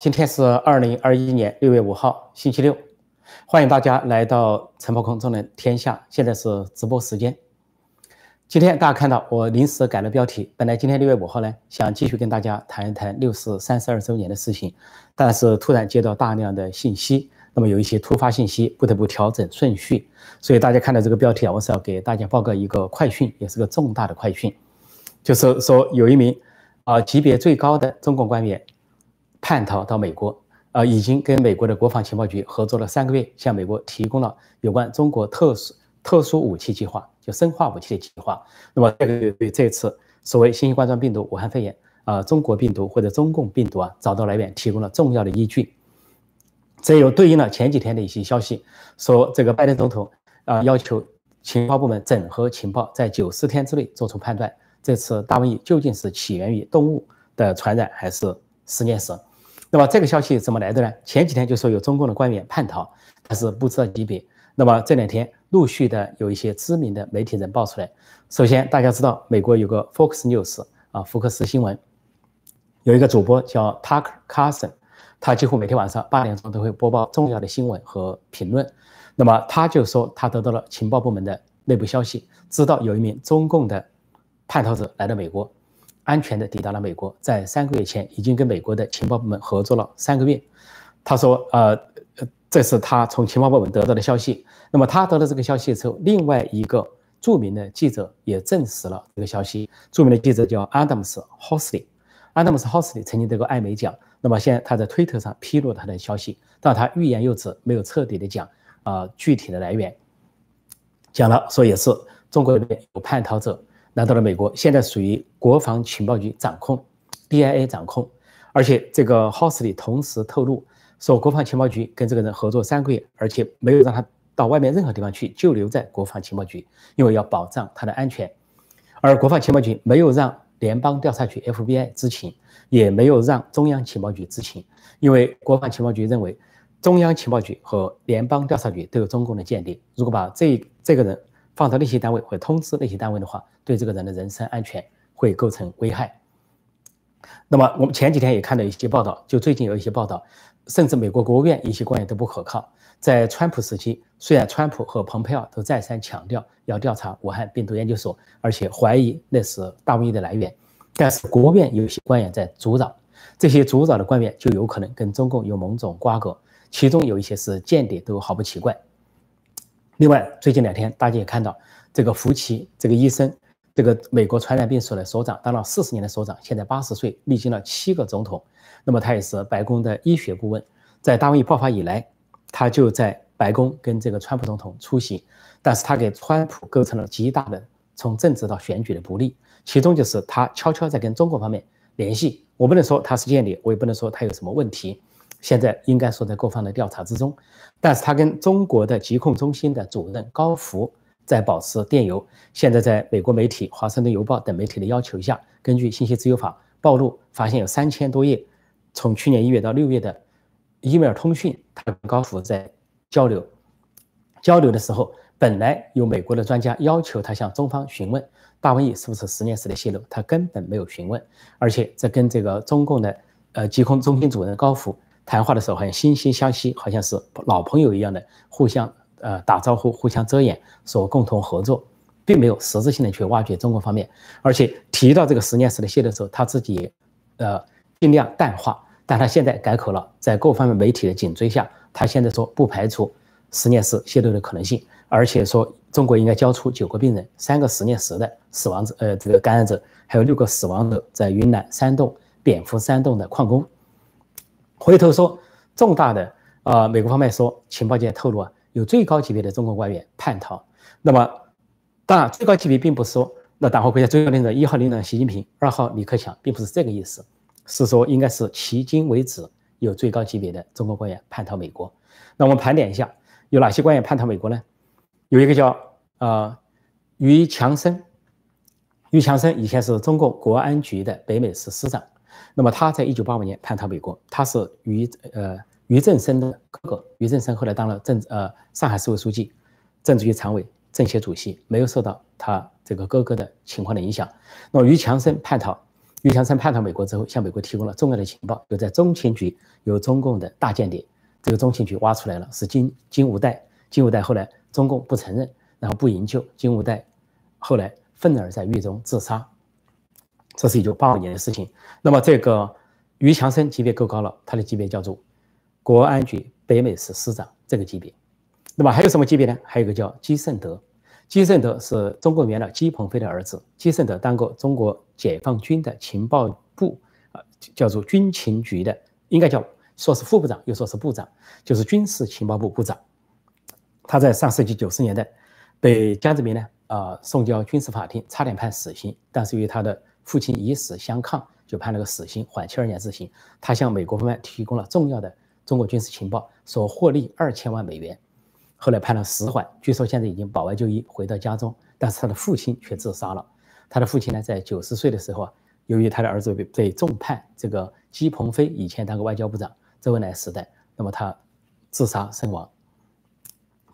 今天是二零二一年六月五号，星期六，欢迎大家来到陈宝空中的天下。现在是直播时间。今天大家看到我临时改了标题，本来今天六月五号呢，想继续跟大家谈一谈六四三十二周年的事情，但是突然接到大量的信息，那么有一些突发信息，不得不调整顺序。所以大家看到这个标题啊，我是要给大家报告一个快讯，也是个重大的快讯，就是说有一名啊级别最高的中共官员。叛逃到美国，呃，已经跟美国的国防情报局合作了三个月，向美国提供了有关中国特殊特殊武器计划，就生化武器的计划。那么这个对这次所谓新型冠状病毒、武汉肺炎啊、中国病毒或者中共病毒啊找到来源提供了重要的依据。这又对应了前几天的一些消息，说这个拜登总统啊要求情报部门整合情报，在九十天之内做出判断，这次大瘟疫究竟是起源于动物的传染还是实验室。那么这个消息怎么来的呢？前几天就说有中共的官员叛逃，但是不知道级别。那么这两天陆续的有一些知名的媒体人爆出来。首先大家知道，美国有个 Fox News 啊，福克斯新闻，有一个主播叫 Tucker Carlson，他几乎每天晚上八点钟都会播报重要的新闻和评论。那么他就说他得到了情报部门的内部消息，知道有一名中共的叛逃者来到美国。安全的抵达了美国，在三个月前已经跟美国的情报部门合作了三个月。他说：“呃，这是他从情报部门得到的消息。那么他得到这个消息之后，另外一个著名的记者也证实了这个消息。著名的记者叫 Adams Hosley，Adams Hosley 曾经得过艾美奖。那么现在他在推特上披露他的消息，但他欲言又止，没有彻底的讲啊具体的来源。讲了说也是中国里面有叛逃者。”来到了美国，现在属于国防情报局掌控，DIA 掌控，而且这个 House 里同时透露说，国防情报局跟这个人合作三个月，而且没有让他到外面任何地方去，就留在国防情报局，因为要保障他的安全。而国防情报局没有让联邦调查局 FBI 知情，也没有让中央情报局知情，因为国防情报局认为中央情报局和联邦调查局都有中共的间谍，如果把这这个人。放到那些单位或通知那些单位的话，对这个人的人身安全会构成危害。那么我们前几天也看到一些报道，就最近有一些报道，甚至美国国务院一些官员都不可靠。在川普时期，虽然川普和蓬佩奥都再三强调要调查武汉病毒研究所，而且怀疑那是大瘟疫的来源，但是国务院有一些官员在阻扰，这些阻扰的官员就有可能跟中共有某种瓜葛，其中有一些是间谍，都毫不奇怪。另外，最近两天大家也看到，这个福奇这个医生，这个美国传染病所的所长，当了四十年的所长，现在八十岁，历经了七个总统。那么他也是白宫的医学顾问，在大瘟疫爆发以来，他就在白宫跟这个川普总统出席，但是他给川普构成了极大的从政治到选举的不利。其中就是他悄悄在跟中国方面联系，我不能说他是间谍，我也不能说他有什么问题。现在应该说在各方的调查之中，但是他跟中国的疾控中心的主任高福在保持电邮。现在在美国媒体《华盛顿邮报》等媒体的要求下，根据信息自由法暴露，发现有三千多页，从去年一月到六月的 email 通讯，他跟高福在交流。交流的时候，本来有美国的专家要求他向中方询问大瘟疫是不是实验室的泄露，他根本没有询问，而且这跟这个中共的呃疾控中心主任高福。谈话的时候好像惺惺相惜，好像是老朋友一样的互相呃打招呼、互相遮掩，说共同合作，并没有实质性的去挖掘中国方面。而且提到这个实验室的泄露时候，他自己也呃尽量淡化，但他现在改口了，在各方面媒体的紧追下，他现在说不排除实验室泄露的可能性，而且说中国应该交出九个病人、三个实验室的死亡者呃这个感染者，还有六个死亡者在云南山洞蝙蝠山洞的矿工。回头说，重大的啊，美国方面说，情报界透露啊，有最高级别的中国官员叛逃。那么，当然，最高级别并不是说那党和国家最高领导一号领导习近平，二号李克强，并不是这个意思，是说应该是迄今为止有最高级别的中国官员叛逃美国。那我们盘点一下，有哪些官员叛逃美国呢？有一个叫啊于强生，于强生以前是中共国安局的北美司司长。那么他在一九八五年叛逃美国，他是于呃于正声的哥哥，于正声后来当了政呃上海市委书记、政治局常委、政协主席，没有受到他这个哥哥的情况的影响。那么于强生叛逃，于强生叛逃美国之后，向美国提供了重要的情报，就在中情局有中共的大间谍，这个中情局挖出来了是金金无代，金无代后来中共不承认，然后不营救，金无代后来愤而在狱中自杀，这是一九八五年的事情。那么这个于强生级别够高了，他的级别叫做国安局北美市司长这个级别。那么还有什么级别呢？还有一个叫基胜德。基胜德是中国元老姬鹏飞的儿子。基胜德当过中国解放军的情报部，啊，叫做军情局的，应该叫说是副部长，又说是部长，就是军事情报部部长。他在上世纪九十年代被江泽民呢，啊，送交军事法庭，差点判死刑，但是由于他的父亲以死相抗，就判了个死刑，缓期二年执行。他向美国方面提供了重要的中国军事情报，所获利二千万美元。后来判了死缓，据说现在已经保外就医，回到家中。但是他的父亲却自杀了。他的父亲呢，在九十岁的时候啊，由于他的儿子被被重判，这个姬鹏飞以前当过外交部长，周恩来时代，那么他自杀身亡。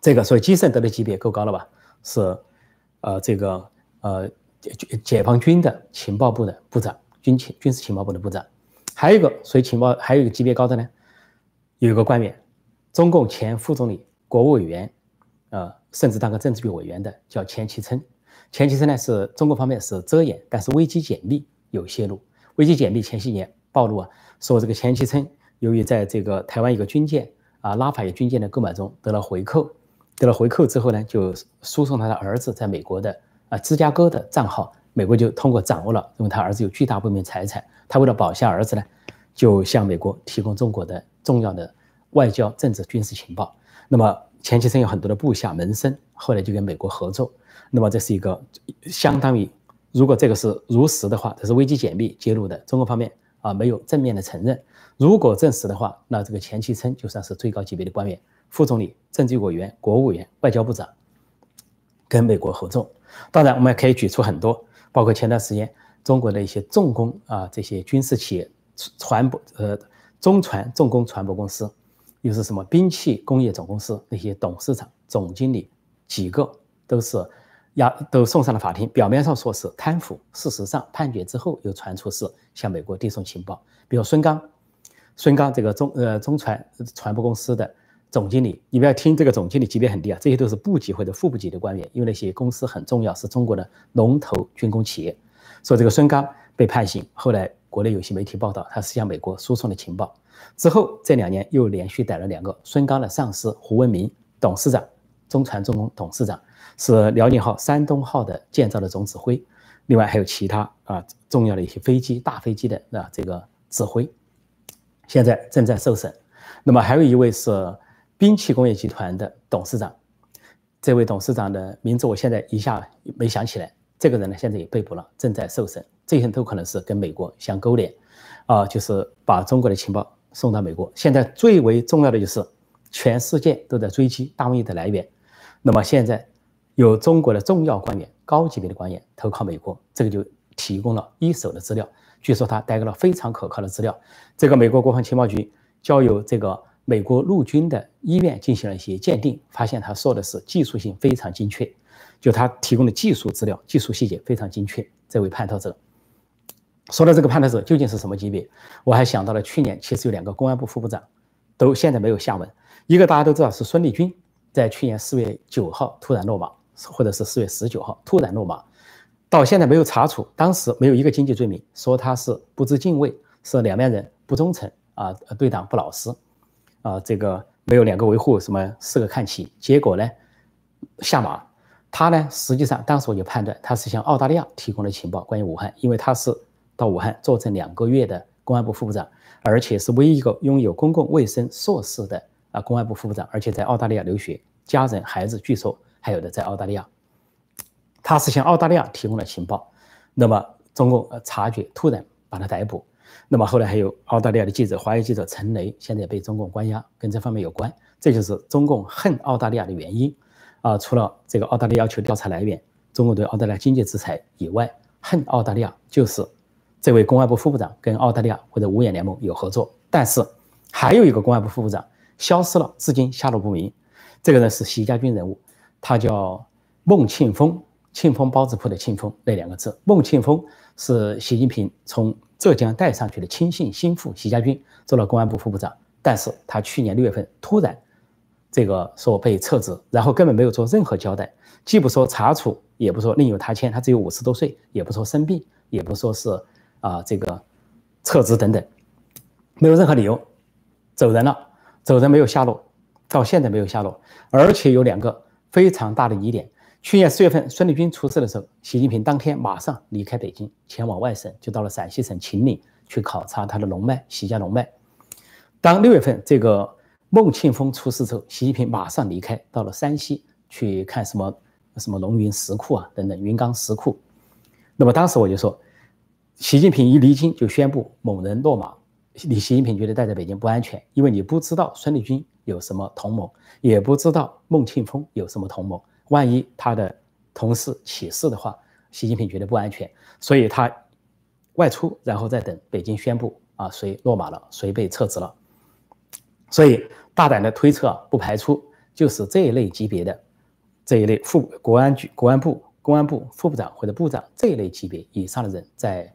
这个所以基圣德的级别够高了吧？是，呃，这个呃解解放军的情报部的部长，军情军事情报部的部长。还有一个所以情报还有一个级别高的呢，有一个官员，中共前副总理。国务委员，呃，甚至当个政治局委员的叫钱其琛。钱其琛呢是中国方面是遮掩，但是危机解密有泄露。危机解密前些年暴露啊，说这个钱其琛由于在这个台湾一个军舰啊拉法叶军舰的购买中得了回扣，得了回扣之后呢，就输送他的儿子在美国的啊芝加哥的账号，美国就通过掌握了，因为他儿子有巨大不明财产，他为了保下儿子呢，就向美国提供中国的重要的外交、政治、军事情报。那么钱其琛有很多的部下门生，后来就跟美国合作。那么这是一个相当于，如果这个是如实的话，这是危机解密揭露的，中国方面啊没有正面的承认。如果证实的话，那这个钱其琛就算是最高级别的官员，副总理、政治委员、国务委员、外交部长，跟美国合作。当然，我们也可以举出很多，包括前段时间中国的一些重工啊，这些军事企业、船舶呃中船重工船舶公司。又是什么兵器工业总公司那些董事长、总经理几个都是押都送上了法庭，表面上说是贪腐，事实上判决之后又传出是向美国递送情报。比如孙刚，孙刚这个中呃中船船舶公司的总经理，你不要听这个总经理级别很低啊，这些都是部级或者副部级的官员，因为那些公司很重要，是中国的龙头军工企业。说这个孙刚被判刑，后来国内有些媒体报道，他是向美国输送的情报。之后这两年又连续逮了两个孙刚的上司胡文明董事长，中船重工董事长是辽宁号、山东号的建造的总指挥，另外还有其他啊重要的一些飞机、大飞机的啊这个指挥，现在正在受审。那么还有一位是兵器工业集团的董事长，这位董事长的名字我现在一下没想起来。这个人呢现在也被捕了，正在受审。这些人都可能是跟美国相勾连，啊，就是把中国的情报。送到美国，现在最为重要的就是，全世界都在追击大瘟疫的来源。那么现在有中国的重要官员、高级别的官员投靠美国，这个就提供了一手的资料。据说他带来了非常可靠的资料。这个美国国防情报局交由这个美国陆军的医院进行了一些鉴定，发现他说的是技术性非常精确，就他提供的技术资料、技术细节非常精确。这位叛逃者。说到这个叛逃者究竟是什么级别，我还想到了去年其实有两个公安部副部长，都现在没有下文。一个大家都知道是孙立军，在去年四月九号突然落马，或者是四月十九号突然落马，到现在没有查处，当时没有一个经济罪名，说他是不知敬畏，是两面人不忠诚啊，对党不老实啊，这个没有两个维护什么四个看齐，结果呢下马，他呢实际上当时我就判断他是向澳大利亚提供了情报，关于武汉，因为他是。到武汉坐镇两个月的公安部副部长，而且是唯一一个拥有公共卫生硕士的啊公安部副部长，而且在澳大利亚留学，家人孩子据说还有的在澳大利亚。他是向澳大利亚提供了情报，那么中共察觉，突然把他逮捕。那么后来还有澳大利亚的记者，华裔记者陈雷，现在被中共关押，跟这方面有关。这就是中共恨澳大利亚的原因啊！除了这个澳大利亚要求调查来源，中国对澳大利亚经济制裁以外，恨澳大利亚就是。这位公安部副部长跟澳大利亚或者五眼联盟有合作，但是还有一个公安部副部长消失了，至今下落不明。这个人是习家军人物，他叫孟庆峰，庆丰包子铺的庆丰那两个字。孟庆丰是习近平从浙江带上去的亲信心腹，习家军做了公安部副部长，但是他去年六月份突然这个说被撤职，然后根本没有做任何交代，既不说查处，也不说另有他签，他只有五十多岁，也不说生病，也不说是啊这个撤职等等，没有任何理由走人了，走人没有下落。到现在没有下落，而且有两个非常大的疑点。去年四月份孙立军出事的时候，习近平当天马上离开北京，前往外省，就到了陕西省秦岭去考察他的龙脉——习家龙脉。当六月份这个孟庆峰出事之后，习近平马上离开，到了山西去看什么什么龙云石窟啊等等云冈石窟。那么当时我就说，习近平一离京就宣布某人落马，你习近平觉得待在北京不安全，因为你不知道孙立军。有什么同谋，也不知道孟庆峰有什么同谋。万一他的同事起事的话，习近平觉得不安全，所以他外出，然后再等北京宣布啊，谁落马了，谁被撤职了。所以大胆的推测，不排除就是这一类级别的这一类副国安局、国安部、公安部副部长或者部长这一类级别以上的人在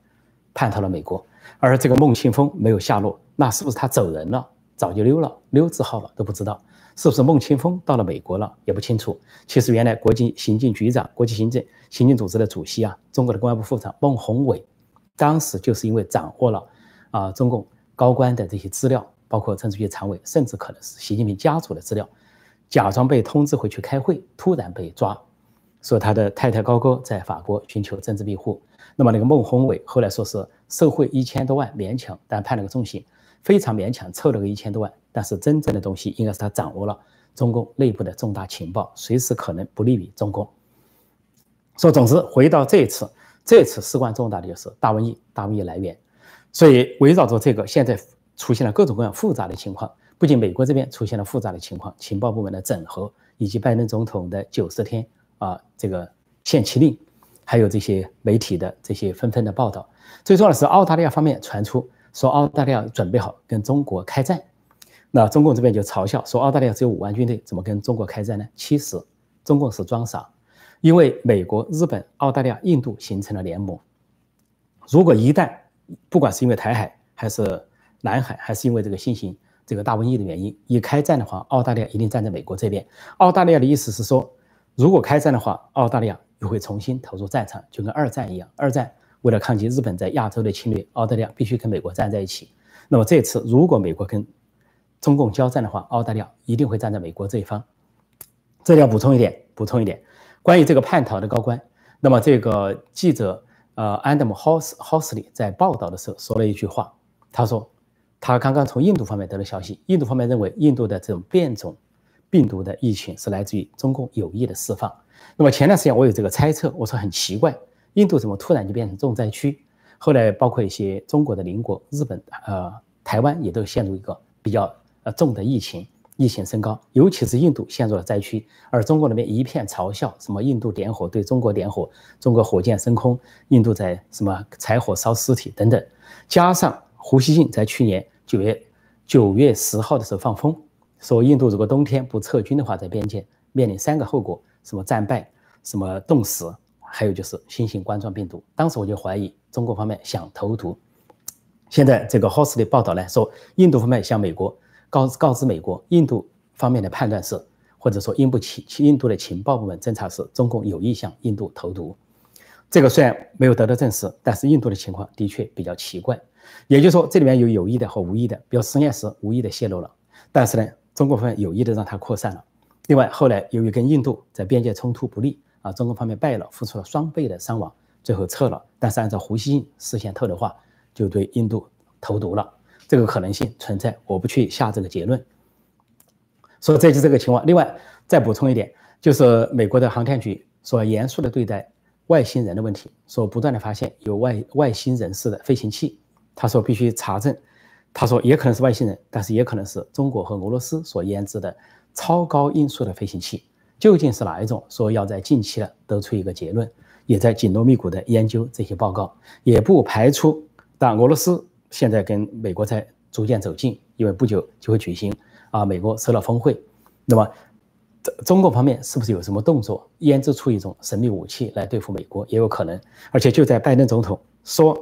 叛逃了美国，而这个孟庆峰没有下落，那是不是他走人了？早就溜了，溜字号了都不知道，是不是孟庆峰到了美国了也不清楚。其实原来国际刑警局长、国际刑警刑警组织的主席啊，中国的公安部副部长孟宏伟，当时就是因为掌握了啊中共高官的这些资料，包括政治局常委，甚至可能是习近平家族的资料，假装被通知回去开会，突然被抓，说他的太太高歌在法国寻求政治庇护。那么那个孟宏伟后来说是受贿一千多万，勉强，但判了个重刑。非常勉强凑了个一千多万，但是真正的东西应该是他掌握了中共内部的重大情报，随时可能不利于中共。说总之，回到这一次，这次事关重大的就是大瘟疫，大瘟疫来源。所以围绕着这个，现在出现了各种各样复杂的情况，不仅美国这边出现了复杂的情况，情报部门的整合，以及拜登总统的九十天啊这个限期令，还有这些媒体的这些纷纷的报道。最重要的是，澳大利亚方面传出。说澳大利亚准备好跟中国开战，那中共这边就嘲笑说澳大利亚只有五万军队，怎么跟中国开战呢？其实中共是装傻，因为美国、日本、澳大利亚、印度形成了联盟。如果一旦不管是因为台海还是南海，还是因为这个新型这个大瘟疫的原因，一开战的话，澳大利亚一定站在美国这边。澳大利亚的意思是说，如果开战的话，澳大利亚又会重新投入战场，就跟二战一样，二战。为了抗击日本在亚洲的侵略，澳大利亚必须跟美国站在一起。那么这次如果美国跟中共交战的话，澳大利亚一定会站在美国这一方。这里要补充一点，补充一点，关于这个叛逃的高官。那么这个记者呃安德姆·霍斯霍斯利在报道的时候说了一句话，他说他刚刚从印度方面得到消息，印度方面认为印度的这种变种病毒的疫情是来自于中共有意的释放。那么前段时间我有这个猜测，我说很奇怪。印度怎么突然就变成重灾区？后来包括一些中国的邻国，日本、呃台湾也都陷入一个比较呃重的疫情，疫情升高，尤其是印度陷入了灾区，而中国那边一片嘲笑，什么印度点火对中国点火，中国火箭升空，印度在什么柴火烧尸体等等，加上胡锡进在去年九月九月十号的时候放风，说印度如果冬天不撤军的话，在边界面临三个后果，什么战败，什么冻死。还有就是新型冠状病毒，当时我就怀疑中国方面想投毒。现在这个 h o s t 的报道呢，说印度方面向美国告告知美国，印度方面的判断是，或者说印度情印度的情报部门侦查是中共有意向印度投毒。这个虽然没有得到证实，但是印度的情况的确比较奇怪。也就是说，这里面有有意的和无意的，比如实验室无意的泄露了，但是呢，中国方面有意的让它扩散了。另外，后来由于跟印度在边界冲突不利。啊，中国方面败了，付出了双倍的伤亡，最后撤了。但是按照胡锡进事先透的话，就对印度投毒了，这个可能性存在，我不去下这个结论。所以这就这个情况。另外再补充一点，就是美国的航天局说严肃的对待外星人的问题，说不断的发现有外外星人士的飞行器，他说必须查证，他说也可能是外星人，但是也可能是中国和俄罗斯所研制的超高音速的飞行器。究竟是哪一种？说要在近期呢得出一个结论，也在紧锣密鼓的研究这些报告，也不排除。但俄罗斯现在跟美国在逐渐走近，因为不久就会举行啊，美国首脑峰会。那么中共方面是不是有什么动作，研制出一种神秘武器来对付美国，也有可能。而且就在拜登总统说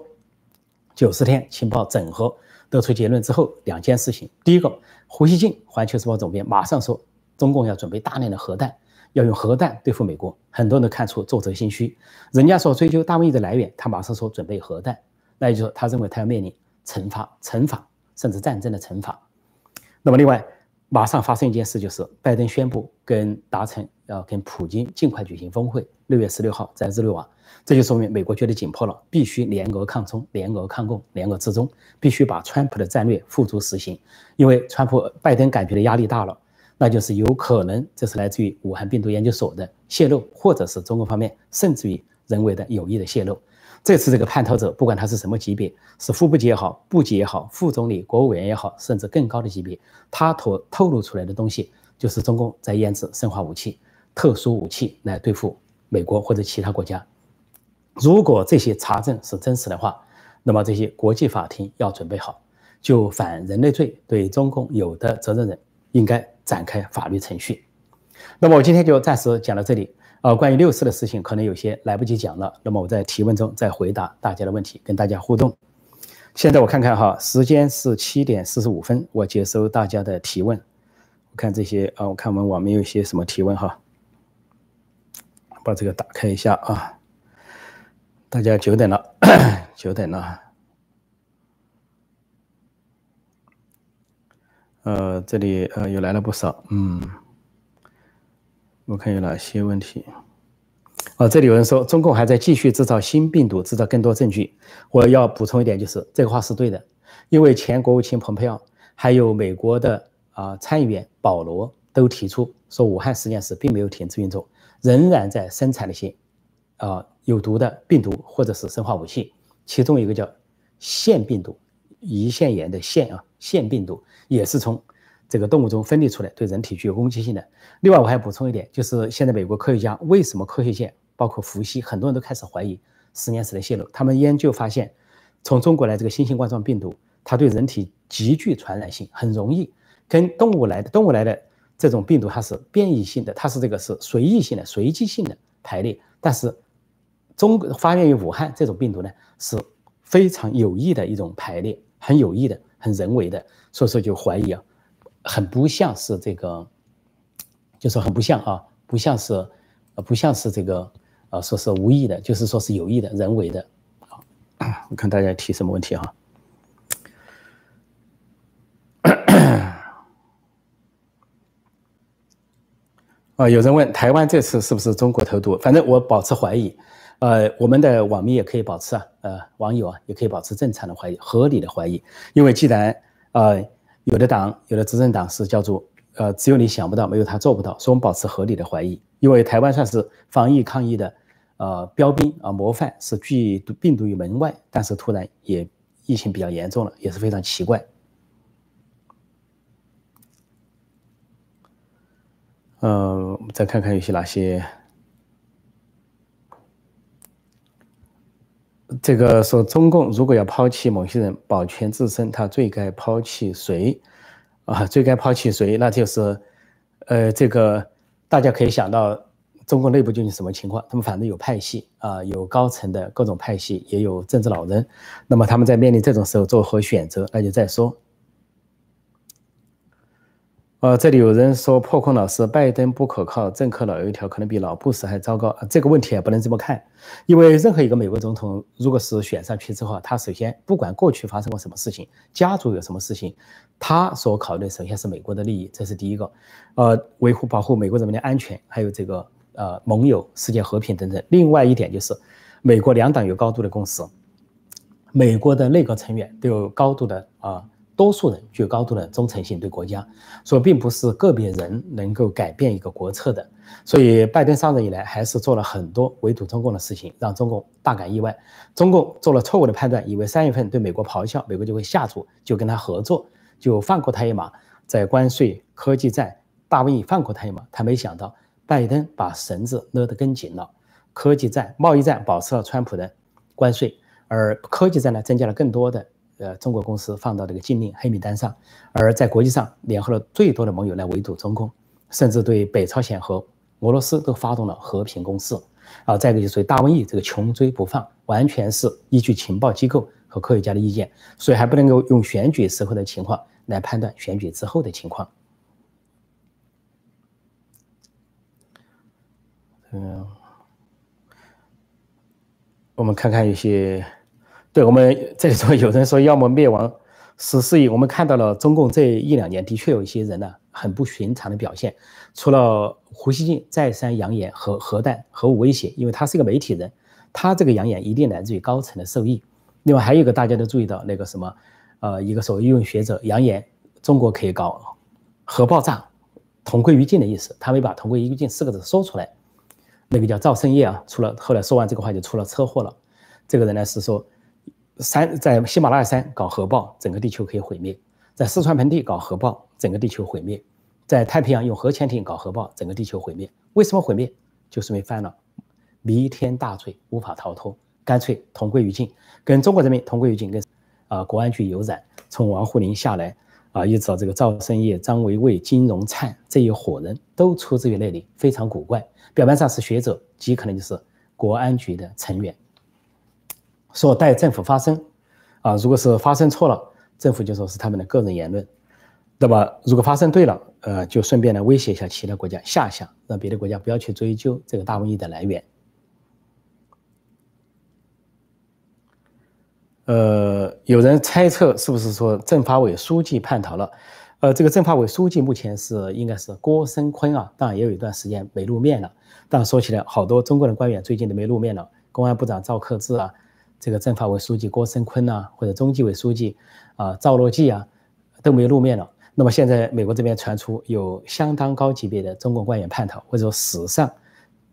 九十天情报整合得出结论之后，两件事情：第一个，胡锡进环球时报总编马上说，中共要准备大量的核弹，要用核弹对付美国。很多人都看出作者心虚，人家说追究大瘟疫的来源，他马上说准备核弹，那也就是他认为他要面临惩罚、惩罚甚至战争的惩罚。那么另外。马上发生一件事，就是拜登宣布跟达成要跟普京尽快举行峰会，六月十六号在日内瓦，这就说明美国觉得紧迫了，必须联俄抗中、联俄抗共、联俄制中，必须把川普的战略付诸实行。因为川普、拜登感觉的压力大了，那就是有可能这是来自于武汉病毒研究所的泄露，或者是中国方面甚至于人为的有意的泄露。这次这个叛逃者，不管他是什么级别，是副部级也好，部级也好，副总理、国务委员也好，甚至更高的级别，他透透露出来的东西，就是中共在研制生化武器、特殊武器来对付美国或者其他国家。如果这些查证是真实的话，那么这些国际法庭要准备好，就反人类罪对中共有的责任人应该展开法律程序。那么我今天就暂时讲到这里。呃，关于六四的事情，可能有些来不及讲了。那么我在提问中再回答大家的问题，跟大家互动。现在我看看哈，时间是七点四十五分，我接收大家的提问。我看这些啊，我看我们网面有些什么提问哈，把这个打开一下啊。大家久等了，久等了。呃，这里呃又来了不少，嗯。我看有哪些问题？哦，这里有人说中共还在继续制造新病毒，制造更多证据。我要补充一点，就是这个话是对的，因为前国务卿蓬佩奥还有美国的啊参议员保罗都提出说，武汉实验室并没有停止运作，仍然在生产那些啊有毒的病毒或者是生化武器，其中一个叫腺病毒，胰腺炎的腺啊腺病毒也是从。这个动物中分泌出来，对人体具有攻击性的。另外，我还补充一点，就是现在美国科学家为什么科学界包括伏羲，很多人都开始怀疑实验室的泄露。他们研究发现，从中国来这个新型冠状病毒，它对人体极具传染性，很容易跟动物来的动物来的这种病毒，它是变异性的，它是这个是随意性的、随机性的排列。但是中发源于武汉这种病毒呢，是非常有意的一种排列，很有意的、很人为的，所以说就怀疑啊。很不像是这个，就是很不像啊，不像是，不像是这个，呃，说是无意的，就是说是有意的、人为的。好，我看大家提什么问题哈？啊，有人问台湾这次是不是中国投毒？反正我保持怀疑。呃，我们的网民也可以保持啊，呃，网友啊也可以保持正常的怀疑、合理的怀疑，因为既然呃。有的党，有的执政党是叫做，呃，只有你想不到，没有他做不到。所以我们保持合理的怀疑，因为台湾算是防疫抗疫的，呃，标兵啊，模范，是拒病毒于门外，但是突然也疫情比较严重了，也是非常奇怪。呃，再看看有些哪些。这个说中共如果要抛弃某些人保全自身，他最该抛弃谁？啊，最该抛弃谁？那就是，呃，这个大家可以想到中共内部究竟什么情况？他们反正有派系啊，有高层的各种派系，也有政治老人。那么他们在面临这种时候做何选择？那就再说。呃，这里有人说破空老师，拜登不可靠，政客老油条可能比老布什还糟糕。这个问题也不能这么看，因为任何一个美国总统，如果是选上去之后，他首先不管过去发生过什么事情，家族有什么事情，他所考虑首先是美国的利益，这是第一个，呃，维护保护美国人民的安全，还有这个呃盟友、世界和平等等。另外一点就是，美国两党有高度的共识，美国的内阁成员都有高度的啊。多数人具有高度的忠诚性对国家，所以并不是个别人能够改变一个国策的。所以拜登上任以来，还是做了很多围堵中共的事情，让中共大感意外。中共做了错误的判断，以为三月份对美国咆哮，美国就会下注，就跟他合作，就放过他一马，在关税、科技战、大瘟疫放过他一马。他没想到，拜登把绳子勒得更紧了。科技战、贸易战保持了川普的关税，而科技战呢，增加了更多的。呃，中国公司放到这个禁令黑名单上，而在国际上联合了最多的盟友来围堵中共，甚至对北朝鲜和俄罗斯都发动了和平攻势。啊，再一个就是大瘟疫这个穷追不放，完全是依据情报机构和科学家的意见，所以还不能够用选举时候的情况来判断选举之后的情况。嗯，我们看看一些，对我们这里说有人说要么灭亡十四亿，我们看到了中共这一两年的确有一些人呢很不寻常的表现，除了胡锡进再三扬言核核弹核武威胁，因为他是一个媒体人，他这个扬言一定来自于高层的授意。另外还有一个大家都注意到那个什么，呃，一个所谓舆论学者扬言中国可以搞核爆炸，同归于尽的意思，他没把同归于尽四个字说出来。那个叫赵胜业啊，出了后来说完这个话就出了车祸了。这个人呢是说，山在喜马拉雅山搞核爆，整个地球可以毁灭；在四川盆地搞核爆，整个地球毁灭；在太平洋用核潜艇搞核爆，整个地球毁灭。为什么毁灭？就是因为犯了弥天大罪，无法逃脱，干脆同归于尽，跟中国人民同归于尽，跟啊国安局有染。从王沪宁下来啊，一直到这个赵胜业、张维为、金荣灿这一伙人都出自于那里，非常古怪。表面上是学者，极可能就是国安局的成员。说待政府发声，啊，如果是发声错了，政府就说是他们的个人言论，那么如果发声对了，呃，就顺便呢威胁一下其他国家下下，让别的国家不要去追究这个大瘟疫的来源。呃，有人猜测是不是说政法委书记叛逃了？呃，这个政法委书记目前是应该是郭声琨啊，当然也有一段时间没露面了。但说起来，好多中国的官员最近都没露面了。公安部长赵克志啊，这个政法委书记郭声琨呐，或者中纪委书记啊赵乐际啊，都没有露面了。那么现在美国这边传出有相当高级别的中国官员叛逃，或者说史上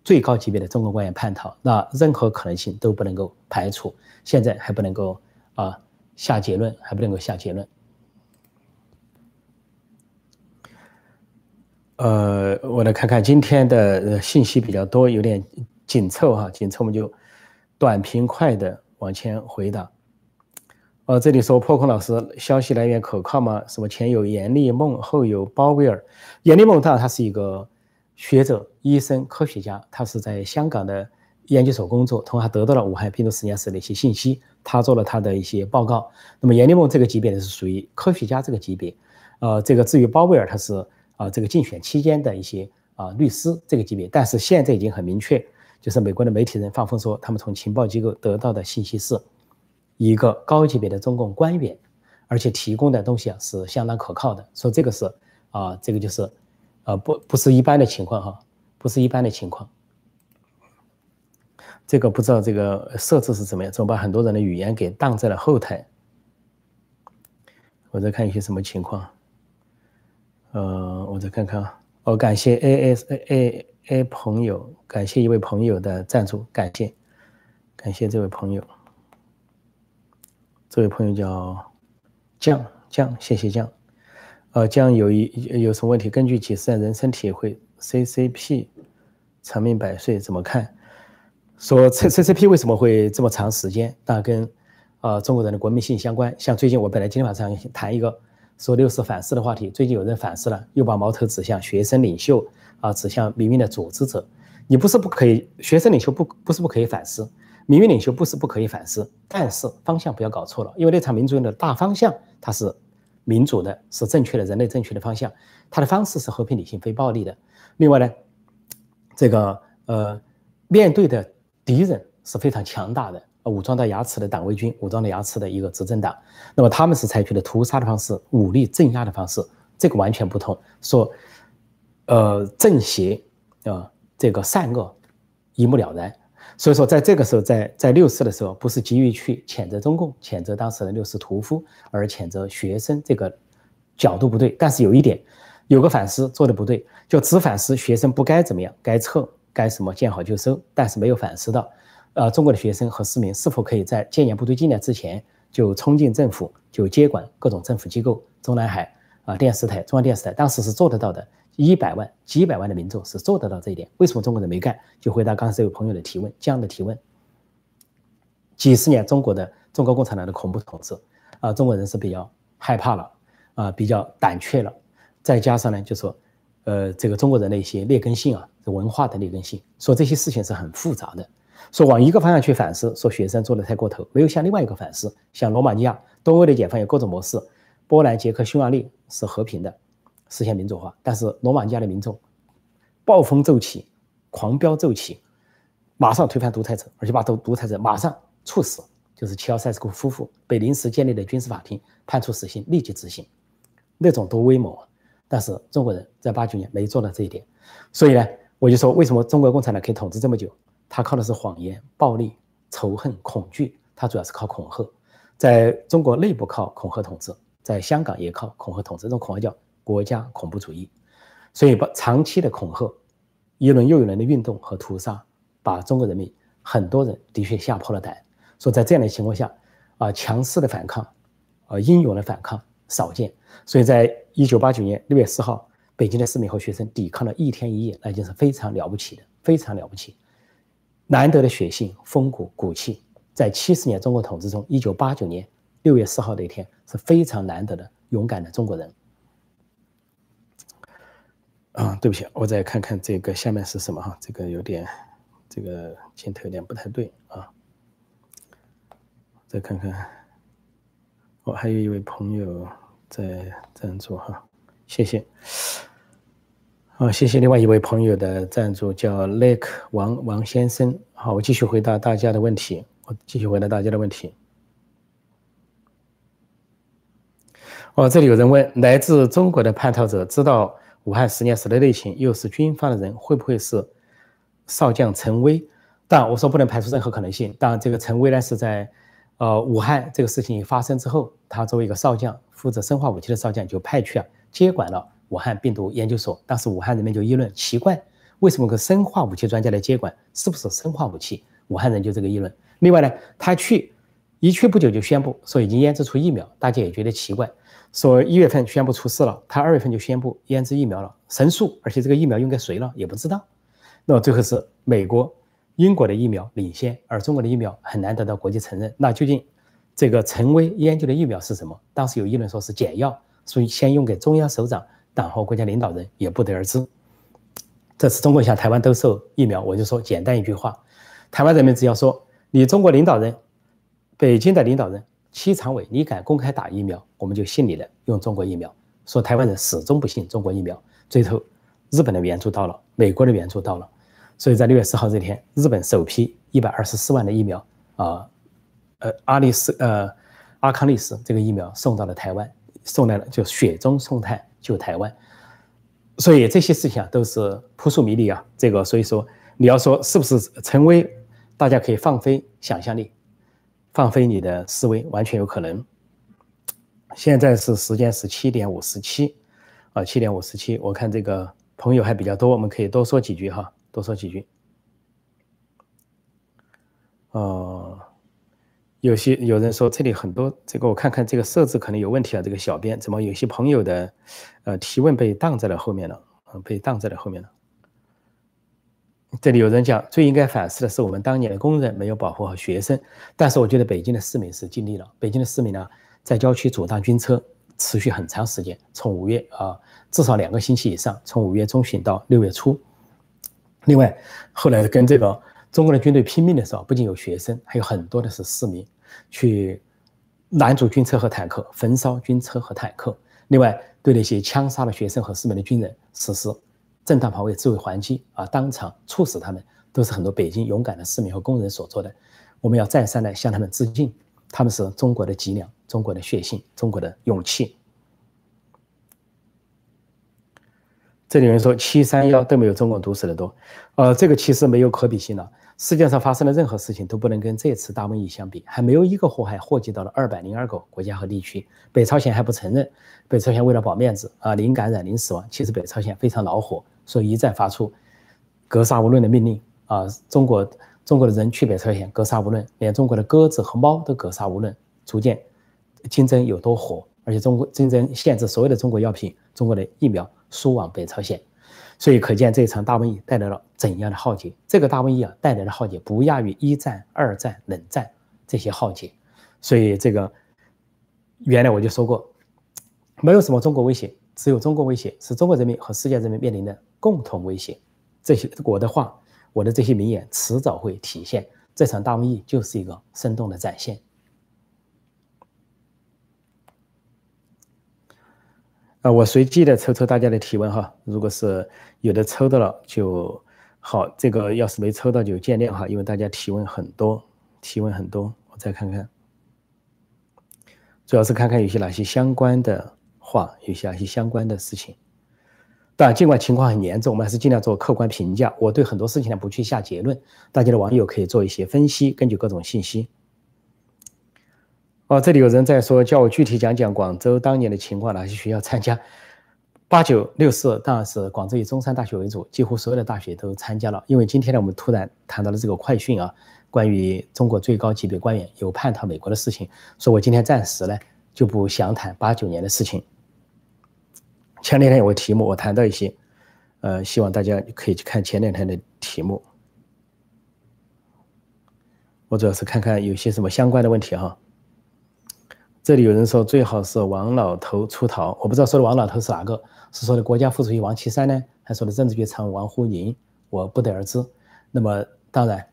最高级别的中国官员叛逃，那任何可能性都不能够排除。现在还不能够啊下结论，还不能够下结论。呃，我来看看今天的信息比较多，有点紧凑哈，紧凑我们就短平快的往前回答。呃，这里说破空老师，消息来源可靠吗？什么前有严立梦，后有鲍威尔。严立梦当然他是一个学者、医生、科学家，他是在香港的研究所工作，同时得到了武汉病毒实验室的一些信息，他做了他的一些报告。那么严立梦这个级别呢是属于科学家这个级别。呃，这个至于鲍威尔，他是。啊，这个竞选期间的一些啊律师这个级别，但是现在已经很明确，就是美国的媒体人放风说，他们从情报机构得到的信息是一个高级别的中共官员，而且提供的东西啊是相当可靠的。说这个是啊，这个就是啊不不是一般的情况哈，不是一般的情况。这个不知道这个设置是怎么样，怎么把很多人的语言给挡在了后台？我再看一些什么情况。呃，我再看看啊，哦，感谢 A S A A A 朋友，感谢一位朋友的赞助，感谢，感谢这位朋友，这位朋友叫酱酱，谢谢酱，呃，酱有一有什么问题？根据几十年人生体会，C C P 长命百岁怎么看？说 C C C P 为什么会这么长时间？那跟呃中国人的国民性相关。像最近我本来今天晚上谈一个。说六四反思的话题，最近有人反思了，又把矛头指向学生领袖啊，指向民运的组织者。你不是不可以，学生领袖不不是不可以反思，民运领袖不是不可以反思，但是方向不要搞错了，因为那场民主运动的大方向它是民主的，是正确的，人类正确的方向，它的方式是和平、理性、非暴力的。另外呢，这个呃，面对的敌人是非常强大的。武装到牙齿的党卫军，武装到牙齿的一个执政党，那么他们是采取的屠杀的方式，武力镇压的方式，这个完全不同。说，呃，正邪啊，这个善恶一目了然。所以说，在这个时候，在在六四的时候，不是急于去谴责中共、谴责当时的六四屠夫，而谴责学生，这个角度不对。但是有一点，有个反思做的不对，就只反思学生不该怎么样，该撤，该什么见好就收，但是没有反思到。呃，中国的学生和市民是否可以在戒严部队进来之前就冲进政府，就接管各种政府机构？中南海啊，电视台、中央电视台当时是做得到的，一百万、几百万的民众是做得到这一点。为什么中国人没干？就回答刚才这位朋友的提问，这样的提问。几十年中国的中国共产党的恐怖统治，啊，中国人是比较害怕了，啊，比较胆怯了，再加上呢，就说，呃，这个中国人的一些劣根性啊，文化的劣根性，说这些事情是很复杂的。说往一个方向去反思，说学生做的太过头，没有向另外一个反思，像罗马尼亚、东欧的解放有各种模式，波兰、捷克、匈牙利是和平的，实现民主化，但是罗马尼亚的民众暴风骤起，狂飙骤起，马上推翻独裁者，而且把独独裁者马上处死，就是齐奥塞斯库夫妇被临时建立的军事法庭判处死刑，立即执行，那种多威猛啊！但是中国人在八九年没做到这一点，所以呢，我就说为什么中国共产党可以统治这么久？他靠的是谎言、暴力、仇恨、恐惧，他主要是靠恐吓，在中国内部靠恐吓统治，在香港也靠恐吓统治，这种恐吓叫国家恐怖主义。所以把长期的恐吓，一轮又一轮的运动和屠杀，把中国人民很多人的确吓破了胆。说在这样的情况下，啊，强势的反抗，啊，英勇的反抗少见。所以在一九八九年六月四号，北京的市民和学生抵抗了一天一夜，那就是非常了不起的，非常了不起。难得的血性、风骨、骨气，在七十年中国统治中，一九八九年六月四号那一天是非常难得的勇敢的中国人。啊，对不起，我再看看这个下面是什么哈，这个有点，这个镜头有点不太对啊。再看看，我还有一位朋友在赞助哈，谢谢。好，谢谢另外一位朋友的赞助，叫 Lake 王王先生。好，我继续回答大家的问题。我继续回答大家的问题。哦，这里有人问：来自中国的叛逃者知道武汉实验室的内情，又是军方的人，会不会是少将陈威？当然，我说不能排除任何可能性。当然，这个陈威呢是在呃武汉这个事情发生之后，他作为一个少将，负责生化武器的少将，就派去啊接管了。武汉病毒研究所，当时武汉人民就议论奇怪，为什么个生化武器专家来接管？是不是生化武器？武汉人就这个议论。另外呢，他去一去不久就宣布说已经研制出疫苗，大家也觉得奇怪，说一月份宣布出事了，他二月份就宣布研制疫苗了，神速，而且这个疫苗用给谁了也不知道。那最后是美国、英国的疫苗领先，而中国的疫苗很难得到国际承认。那究竟这个陈威研究的疫苗是什么？当时有议论说是简药，所以先用给中央首长。党和国家领导人也不得而知。这次中国向台湾兜售疫苗，我就说简单一句话：台湾人民只要说你中国领导人、北京的领导人、七常委，你敢公开打疫苗，我们就信你的，用中国疫苗。说台湾人始终不信中国疫苗。最后，日本的援助到了，美国的援助到了，所以在六月四号这天，日本首批一百二十四万的疫苗啊，呃，阿利斯呃，阿康利斯这个疫苗送到了台湾，送来了就雪中送炭。救台湾，所以这些事情啊都是扑朔迷离啊。这个所以说你要说是不是陈威，大家可以放飞想象力，放飞你的思维，完全有可能。现在是时间是七点五十七，啊，七点五十七。我看这个朋友还比较多，我们可以多说几句哈，多说几句。哦。有些有人说这里很多这个我看看这个设置可能有问题啊，这个小编怎么有些朋友的呃提问被挡在了后面了？嗯，被挡在了后面了。这里有人讲最应该反思的是我们当年的工人没有保护好学生，但是我觉得北京的市民是尽力了。北京的市民呢，在郊区阻挡军车持续很长时间，从五月啊至少两个星期以上，从五月中旬到六月初。另外后来跟这个中国的军队拼命的时候，不仅有学生，还有很多的是市民。去拦阻军车和坦克，焚烧军车和坦克。另外，对那些枪杀了学生和市民的军人实施正当防卫、自卫还击啊，当场处死他们，都是很多北京勇敢的市民和工人所做的。我们要再三的向他们致敬，他们是中国的脊梁、中国的血性、中国的勇气。这里有人说七三幺都没有中国毒死的多，呃，这个其实没有可比性了。世界上发生的任何事情都不能跟这次大瘟疫相比，还没有一个祸害祸及到了二百零二个国家和地区。北朝鲜还不承认，北朝鲜为了保面子啊，零感染零死亡。其实北朝鲜非常恼火，所以一再发出格杀勿论的命令啊。中国中国的人去北朝鲜格杀勿论，连中国的鸽子和猫都格杀勿论，逐渐竞争有多火，而且中国竞争限制所有的中国药品、中国的疫苗输往北朝鲜。所以可见这一场大瘟疫带来了怎样的浩劫？这个大瘟疫啊，带来的浩劫不亚于一战、二战、冷战这些浩劫。所以这个原来我就说过，没有什么中国威胁只有中国威胁，是中国人民和世界人民面临的共同威胁。这些我的话，我的这些名言，迟早会体现。这场大瘟疫就是一个生动的展现。啊，我随机的抽抽大家的提问哈，如果是有的抽到了就好，这个要是没抽到就见谅哈，因为大家提问很多，提问很多，我再看看，主要是看看有些哪些相关的话，有些哪些相关的事情。但，尽管情况很严重，我们还是尽量做客观评价。我对很多事情呢不去下结论，大家的网友可以做一些分析，根据各种信息。哦，这里有人在说，叫我具体讲讲广州当年的情况，哪些学校参加八九六四？当然是广州以中山大学为主，几乎所有的大学都参加了。因为今天呢，我们突然谈到了这个快讯啊，关于中国最高级别官员有叛逃美国的事情，所以我今天暂时呢就不详谈八九年的事情。前两天有个题目，我谈到一些，呃，希望大家可以去看前两天的题目。我主要是看看有些什么相关的问题哈。这里有人说最好是王老头出逃，我不知道说的王老头是哪个，是说的国家副主席王岐山呢，还说的政治局常委王沪宁？我不得而知。那么当然，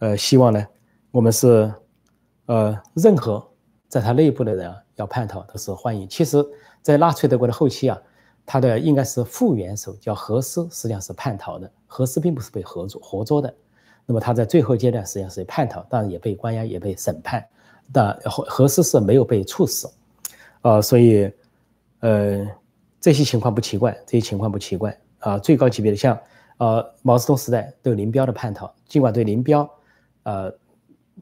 呃，希望呢，我们是，呃，任何在他内部的人要叛逃都是欢迎。其实，在纳粹德国的后期啊，他的应该是副元首叫何斯，实际上是叛逃的。何斯并不是被合作活捉的，那么他在最后阶段实际上是叛逃，当然也被关押，也被审判。但何何斯是没有被处死，呃，所以，呃，这些情况不奇怪，这些情况不奇怪啊。最高级别的像，呃，毛泽东时代对林彪的叛逃，尽管对林彪，呃，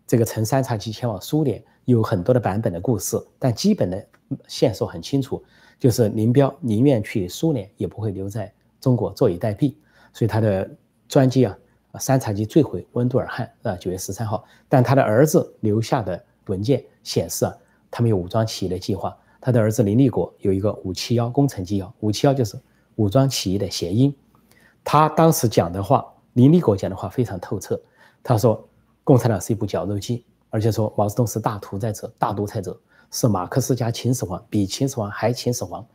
这个乘三叉戟前往苏联有很多的版本的故事，但基本的线索很清楚，就是林彪宁愿去苏联，也不会留在中国坐以待毙。所以他的专机啊，三叉戟坠毁温都尔汗啊，九月十三号，但他的儿子留下的。文件显示啊，他们有武装起义的计划。他的儿子林立果有一个“五七幺”工程纪要，“五七幺”就是武装起义的谐音。他当时讲的话，林立果讲的话非常透彻。他说，共产党是一部绞肉机，而且说毛泽东是大屠宰者、大独裁者，是马克思加秦始皇，比秦始皇还秦始皇，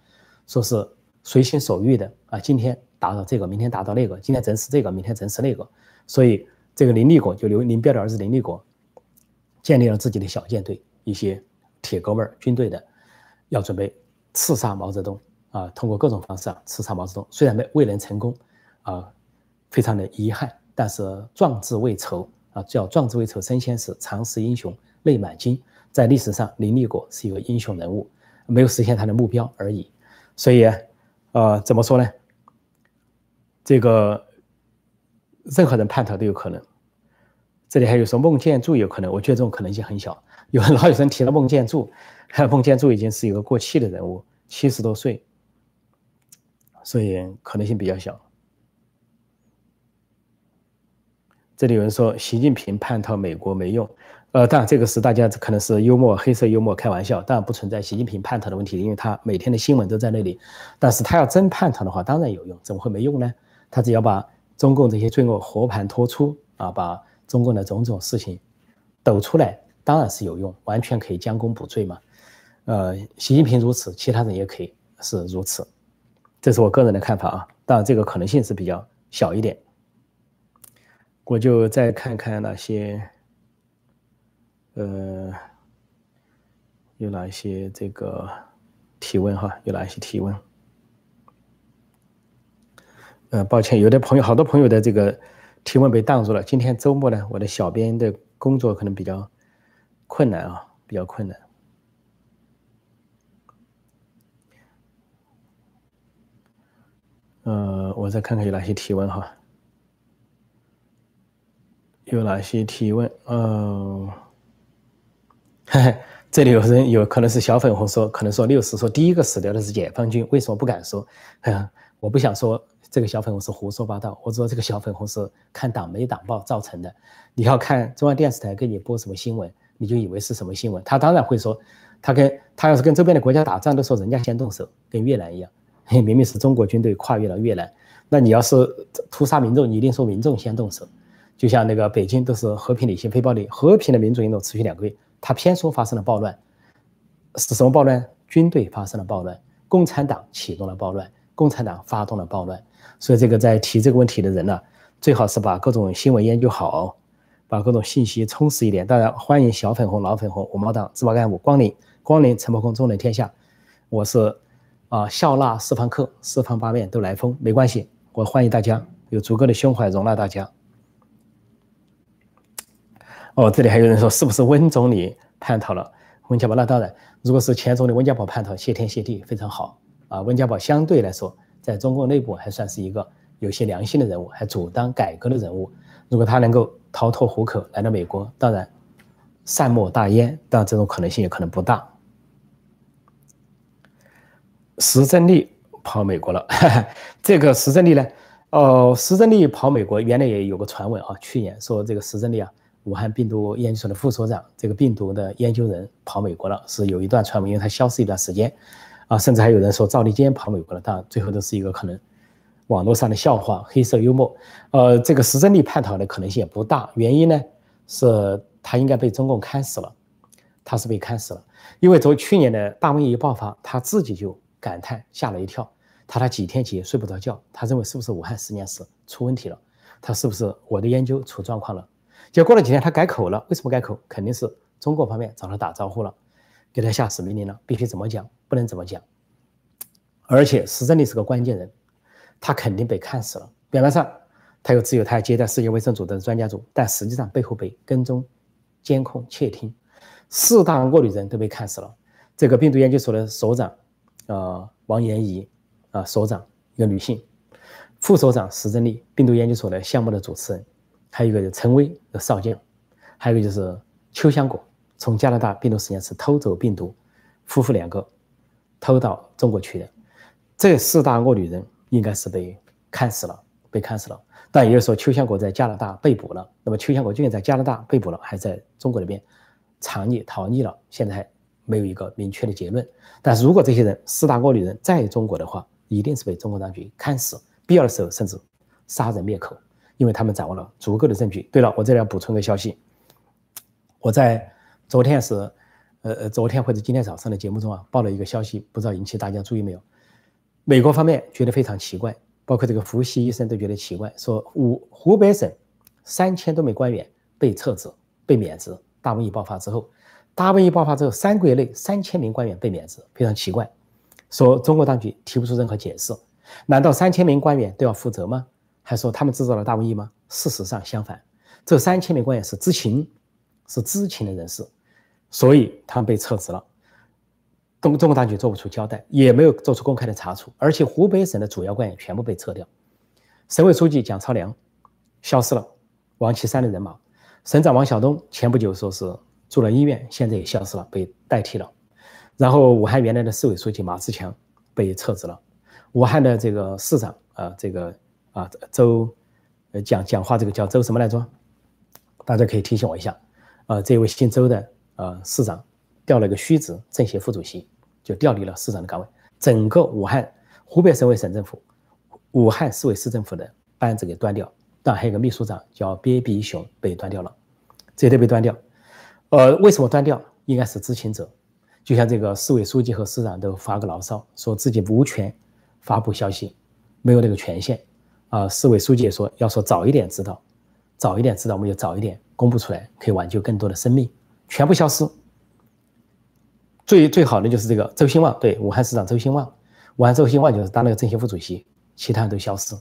说是随心所欲的啊，今天达到这个，明天达到那个，今天整死这个，明天整死那个。所以这个林立果就刘林彪的儿子林立果。建立了自己的小舰队，一些铁哥们儿军队的，要准备刺杀毛泽东啊！通过各种方式啊，刺杀毛泽东。虽然没未能成功，啊，非常的遗憾。但是壮志未酬啊，叫壮志未酬身先死，长使英雄泪满襟。在历史上，林立果是一个英雄人物，没有实现他的目标而已。所以，呃，怎么说呢？这个任何人叛逃都有可能。这里还有说孟建柱有可能，我觉得这种可能性很小。有老有人提了孟建柱，孟建柱已经是一个过气的人物，七十多岁，所以可能性比较小。这里有人说习近平叛逃美国没用，呃，当然这个是大家可能是幽默、黑色幽默、开玩笑，当然不存在习近平叛逃的问题，因为他每天的新闻都在那里。但是他要真叛逃的话，当然有用，怎么会没用呢？他只要把中共这些罪恶和盘托出啊，把。中共的种种事情抖出来，当然是有用，完全可以将功补罪嘛。呃，习近平如此，其他人也可以是如此，这是我个人的看法啊。当然，这个可能性是比较小一点。我就再看看那些，呃，有哪一些这个提问哈？有哪一些提问？呃，抱歉，有的朋友，好多朋友的这个。提问被挡住了。今天周末呢，我的小编的工作可能比较困难啊，比较困难。呃，我再看看有哪些提问哈，有哪些提问？哦，嘿 嘿这里有人有可能是小粉红说，可能说六十说第一个死掉的是解放军，为什么不敢说？我不想说。这个小粉红是胡说八道，或者说这个小粉红是看党媒党报造成的。你要看中央电视台给你播什么新闻，你就以为是什么新闻。他当然会说，他跟他要是跟周边的国家打仗，都说人家先动手，跟越南一样，嘿 明明是中国军队跨越了越南。那你要是屠杀民众，你一定说民众先动手。就像那个北京都是和平理性非暴力，和平的民主运动持续两个月，他偏说发生了暴乱，是什么暴乱？军队发生了暴乱。共产党启动了暴乱，共产党发动了暴乱。所以这个在提这个问题的人呢，最好是把各种新闻研究好，把各种信息充实一点。当然，欢迎小粉红、老粉红、五毛党、自保干部光临光临陈伯空中人天下。我是啊，笑纳四方客，四方八面都来风，没关系，我欢迎大家，有足够的胸怀容纳大家。哦，这里还有人说是不是温总理叛逃了？温家宝，那当然，如果是前总理温家宝叛逃，谢天谢地，非常好啊。温家宝相对来说，在中共内部还算是一个有些良心的人物，还主张改革的人物。如果他能够逃脱虎口来到美国，当然善莫大焉，但这种可能性也可能不大。石正丽跑美国了，这个石正丽呢？哦，石正丽跑美国，原来也有个传闻啊，去年说这个石正丽啊。武汉病毒研究所的副所长，这个病毒的研究人跑美国了，是有一段传闻，因为他消失一段时间，啊，甚至还有人说赵立坚跑美国了，但最后都是一个可能网络上的笑话，黑色幽默。呃，这个石正丽叛逃的可能性也不大，原因呢是他应该被中共看死了，他是被看死了，因为从去年的大瘟疫爆发，他自己就感叹吓了一跳，他他几天几夜睡不着觉，他认为是不是武汉实验室出问题了，他是不是我的研究出状况了？结果过了几天，他改口了。为什么改口？肯定是中国方面找他打招呼了，给他下死命令了，必须怎么讲，不能怎么讲。而且石正丽是个关键人，他肯定被看死了。表面上他又只有他要接待世界卫生组织的专家组，但实际上背后被跟踪、监控、窃听，四大恶女人都被看死了。这个病毒研究所的所长，呃，王延怡，啊，所长一个女性，副所长石正丽，病毒研究所的项目的主持人。还有一个是陈威的少将，还有一个就是邱香果从加拿大病毒实验室偷走病毒，夫妇两个偷到中国去的，这四大恶女人应该是被看死了，被看死了。但也就是说邱香果在加拿大被捕了，那么邱香果究竟在加拿大被捕了，还在中国那边藏匿逃匿了？现在还没有一个明确的结论。但是如果这些人四大恶女人在中国的话，一定是被中国当局看死，必要的时候甚至杀人灭口。因为他们掌握了足够的证据。对了，我这里要补充个消息，我在昨天是，呃呃，昨天或者今天早上的节目中啊，报了一个消息，不知道引起大家注意没有？美国方面觉得非常奇怪，包括这个伏羲医生都觉得奇怪，说湖湖北省三千多名官员被撤职、被免职。大瘟疫爆发之后，大瘟疫爆发之后三个月内三千名官员被免职，非常奇怪。说中国当局提不出任何解释，难道三千名官员都要负责吗？还说他们制造了大瘟疫吗？事实上相反，这三千名官员是知情，是知情的人士，所以他们被撤职了。中中国当局做不出交代，也没有做出公开的查处，而且湖北省的主要官员全部被撤掉。省委书记蒋超良消失了，王岐山的人马，省长王晓东前不久说是住了医院，现在也消失了，被代替了。然后武汉原来的市委书记马志强被撤职了，武汉的这个市长啊，这个。啊，周，呃，讲讲话这个叫周什么来着？大家可以提醒我一下。啊，这位姓周的呃市长调了个虚职，政协副主席，就调离了市长的岗位。整个武汉湖北省委省政府、武汉市委市政府的班子给端掉。但还有个秘书长叫边比雄被端掉了，这些都被端掉。呃，为什么端掉？应该是知情者。就像这个市委书记和市长都发个牢骚，说自己无权发布消息，没有那个权限。啊，市委书记也说，要说早一点知道，早一点知道，我们就早一点公布出来，可以挽救更多的生命，全部消失。最最好的就是这个周兴旺，对，武汉市长周兴旺，武汉周兴旺就是当那个政协副主席，其他人都消失，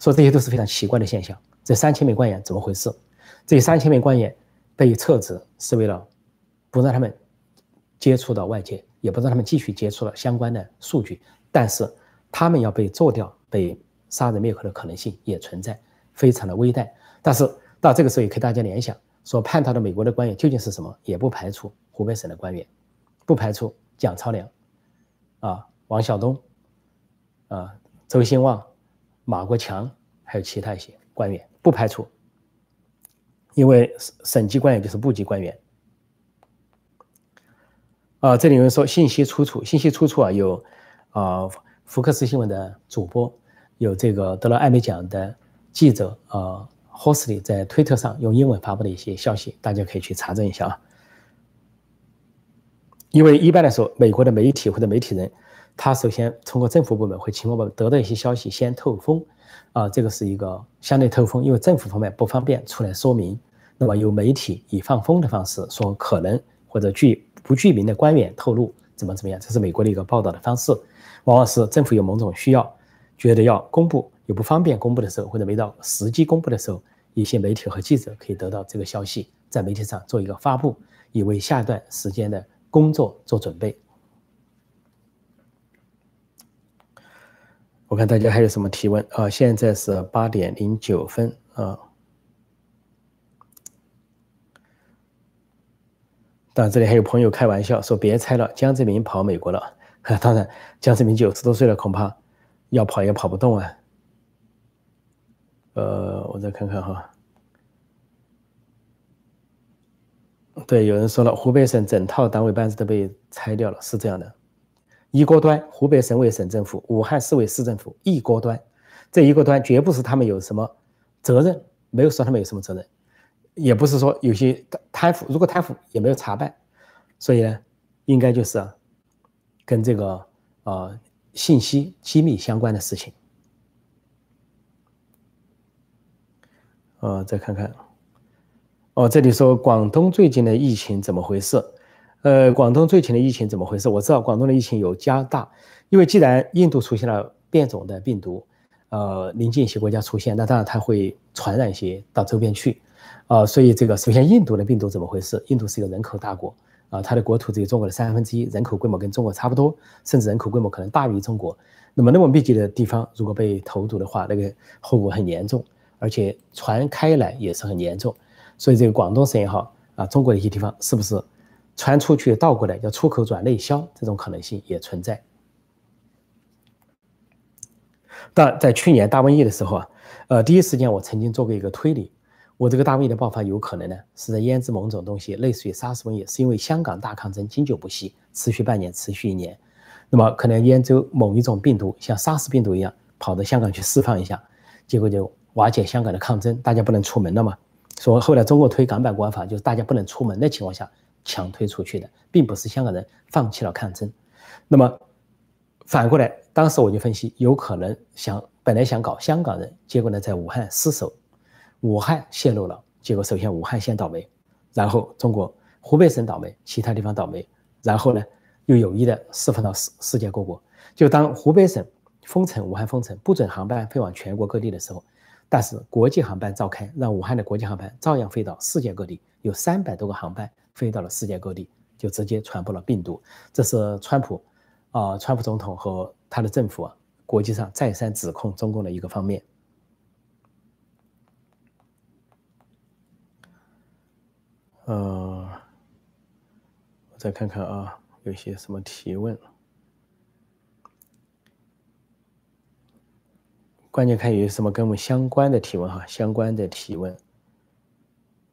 说这些都是非常奇怪的现象。这三千名官员怎么回事？这三千名官员被撤职是为了不让他们接触到外界，也不让他们继续接触了相关的数据，但是他们要被做掉，被。杀人灭口的可能性也存在，非常的危殆。但是到这个时候，也可以大家联想，说叛逃的美国的官员究竟是什么？也不排除湖北省的官员，不排除蒋超良，啊，王晓东，啊，周兴旺，马国强，还有其他一些官员，不排除。因为省级官员就是部级官员。啊，这里有人说信息出处，信息出处啊，有啊，福克斯新闻的主播。有这个得了艾美奖的记者啊，Hosley 在推特上用英文发布的一些消息，大家可以去查证一下啊。因为一般来说，美国的媒体或者媒体人他首先通过政府部门或情报部门得到一些消息，先透风，啊，这个是一个相对透风，因为政府方面不方便出来说明，那么由媒体以放风的方式说可能或者具不具名的官员透露怎么怎么样，这是美国的一个报道的方式，往往是政府有某种需要，觉得要公布又不方便公布的时候，或者没到时机公布的时候，一些媒体和记者可以得到这个消息，在媒体上做一个发布，以为下一段时间的工作做准备。我看大家还有什么提问啊？现在是八点零九分啊。当然，这里还有朋友开玩笑说：“别猜了，江泽民跑美国了。”当然，江泽民九十多岁了，恐怕要跑也跑不动啊。呃，我再看看哈。对，有人说了，湖北省整套党委办事都被拆掉了，是这样的。一锅端，湖北省委省政府，武汉市委市政府一锅端，这一锅端绝不是他们有什么责任，没有说他们有什么责任，也不是说有些贪腐，如果贪腐也没有查办，所以呢，应该就是跟这个呃信息机密相关的事情。呃，再看看，哦，这里说广东最近的疫情怎么回事？呃，广东最近的疫情怎么回事？我知道广东的疫情有加大，因为既然印度出现了变种的病毒，呃，临近一些国家出现，那当然它会传染一些到周边去，啊，所以这个首先印度的病毒怎么回事？印度是一个人口大国，啊，它的国土只有中国的三分之一，人口规模跟中国差不多，甚至人口规模可能大于中国。那么那么密集的地方，如果被投毒的话，那个后果很严重，而且传开来也是很严重。所以这个广东省也好，啊，中国的一些地方是不是？传出去倒过来叫出口转内销，这种可能性也存在。但在去年大瘟疫的时候啊，呃，第一时间我曾经做过一个推理，我这个大瘟疫的爆发有可能呢是在腌制某种东西，类似于沙士瘟疫，是因为香港大抗争经久不息，持续半年，持续一年，那么可能腌制某一种病毒，像沙士病毒一样跑到香港去释放一下，结果就瓦解香港的抗争，大家不能出门了嘛。说后来中国推港版国安法，就是大家不能出门的情况下。强推出去的，并不是香港人放弃了抗争。那么反过来，当时我就分析，有可能想本来想搞香港人，结果呢在武汉失手，武汉泄露了，结果首先武汉先倒霉，然后中国湖北省倒霉，其他地方倒霉，然后呢又有意的释放到世世界各国。就当湖北省封城，武汉封城，不准航班飞往全国各地的时候，但是国际航班召开，让武汉的国际航班照样飞到世界各地，有三百多个航班。飞到了世界各地，就直接传播了病毒。这是川普，啊，川普总统和他的政府啊，国际上再三指控中共的一个方面。呃，我再看看啊，有些什么提问？关键看有什么跟我们相关的提问哈，相关的提问，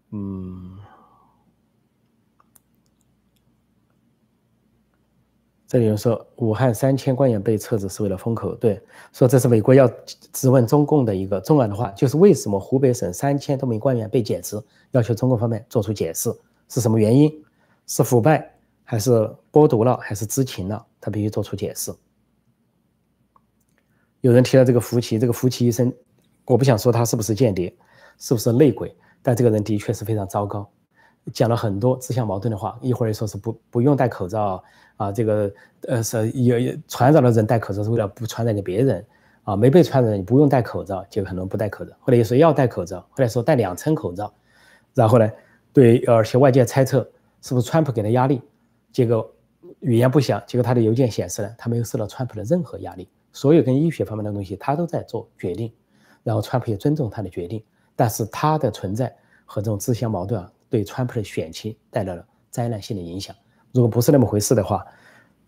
嗯。这里有说武汉三千官员被撤职是为了封口，对，说这是美国要质问中共的一个重要的话，就是为什么湖北省三千多名官员被解职，要求中共方面做出解释，是什么原因？是腐败还是剥夺了还是知情了？他必须做出解释。有人提到这个福奇，这个福奇医生，我不想说他是不是间谍，是不是内鬼，但这个人的确是非常糟糕，讲了很多自相矛盾的话，一会儿说是不不用戴口罩。啊，这个呃是有有传染的人戴口罩是为了不传染给别人，啊，没被传染你不用戴口罩，就可能不戴口罩。后来又说要戴口罩，后来说戴两层口罩，然后呢，对，而且外界猜测是不是川普给他压力，结果语言不详，结果他的邮件显示呢，他没有受到川普的任何压力，所有跟医学方面的东西他都在做决定，然后川普也尊重他的决定，但是他的存在和这种自相矛盾啊，对川普的选情带来了灾难性的影响。如果不是那么回事的话，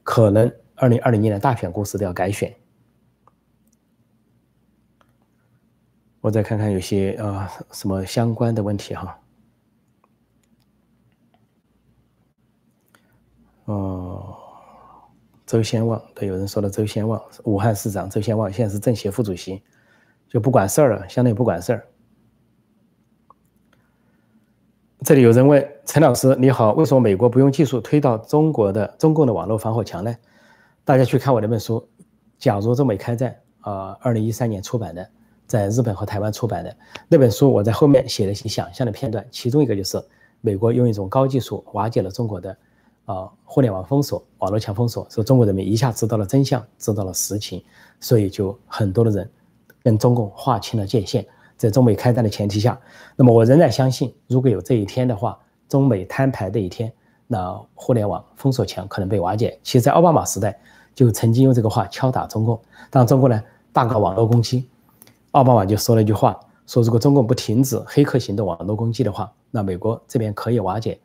可能二零二零年的大选公司都要改选。我再看看有些啊什么相关的问题哈。哦，周先旺，对，有人说了周先旺，武汉市长周先旺，现在是政协副主席，就不管事儿了，相当于不管事儿。这里有人问陈老师：“你好，为什么美国不用技术推到中国的中共的网络防火墙呢？”大家去看我那本书，《假如中美开战》啊，二零一三年出版的，在日本和台湾出版的那本书，我在后面写了一些想象的片段，其中一个就是美国用一种高技术瓦解了中国的啊互联网封锁、网络墙封锁，说中国人民一下知道了真相，知道了实情，所以就很多的人跟中共划清了界限。在中美开战的前提下，那么我仍然相信，如果有这一天的话，中美摊牌的一天，那互联网封锁墙可能被瓦解。其实，在奥巴马时代就曾经用这个话敲打中共，当中国呢大搞网络攻击，奥巴马就说了一句话，说如果中共不停止黑客行动、网络攻击的话，那美国这边可以瓦解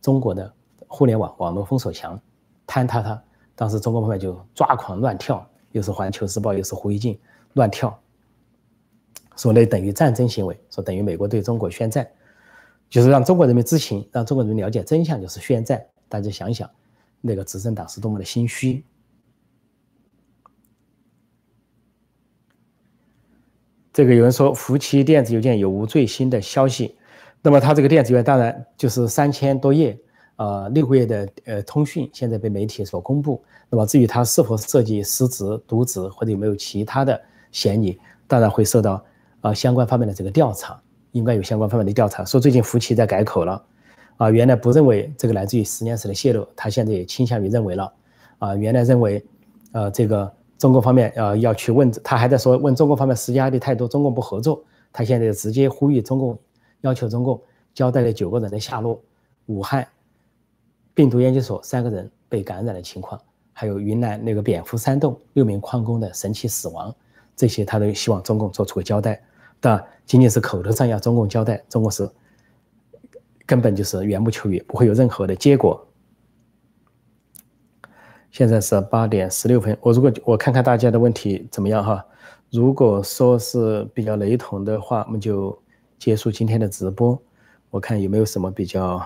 中国的互联网网络封锁墙，坍塌它。当时中国方面就抓狂乱跳，又是环球时报，又是胡锡进乱跳。说那等于战争行为，说等于美国对中国宣战，就是让中国人民知情，让中国人民了解真相，就是宣战。大家想想，那个执政党是多么的心虚。这个有人说福奇电子邮件有无最新的消息？那么他这个电子邮件当然就是三千多页，呃，六个月的呃通讯，现在被媒体所公布。那么至于他是否涉及失职、渎职或者有没有其他的嫌疑，当然会受到。啊，相关方面的这个调查应该有相关方面的调查。说最近福奇在改口了，啊，原来不认为这个来自于实验室的泄露，他现在也倾向于认为了，啊，原来认为，呃，这个中国方面呃要去问，他还在说问中国方面施加压力太多，中共不合作，他现在直接呼吁中共，要求中共交代了九个人的下落，武汉病毒研究所三个人被感染的情况，还有云南那个蝙蝠山洞六名矿工的神奇死亡，这些他都希望中共做出个交代。但仅仅是口头上要中共交代，中国是根本就是缘木求鱼，不会有任何的结果。现在是八点十六分，我如果我看看大家的问题怎么样哈？如果说是比较雷同的话，我们就结束今天的直播。我看有没有什么比较，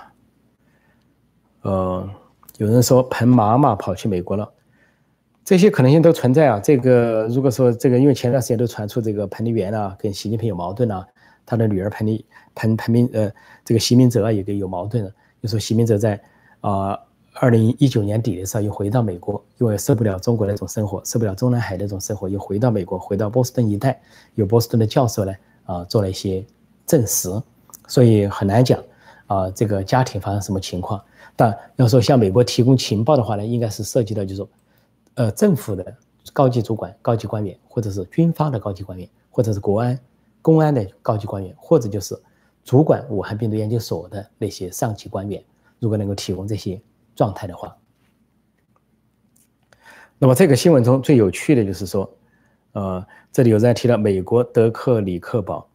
呃，有人说彭妈妈跑去美国了。这些可能性都存在啊。这个如果说这个，因为前段时间都传出这个彭丽媛啊跟习近平有矛盾啊，他的女儿彭丽彭彭明呃这个习明泽啊也跟有矛盾了。就说习明泽在啊二零一九年底的时候又回到美国，因为受不了中国那种生活，受不了中南海那种生活，又回到美国，回到波士顿一带，有波士顿的教授呢啊做了一些证实，所以很难讲啊这个家庭发生什么情况。但要说向美国提供情报的话呢，应该是涉及到就是说。呃，政府的高级主管、高级官员，或者是军方的高级官员，或者是国安、公安的高级官员，或者就是主管武汉病毒研究所的那些上级官员，如果能够提供这些状态的话，那么这个新闻中最有趣的就是说，呃，这里有人提到美国德克里克堡，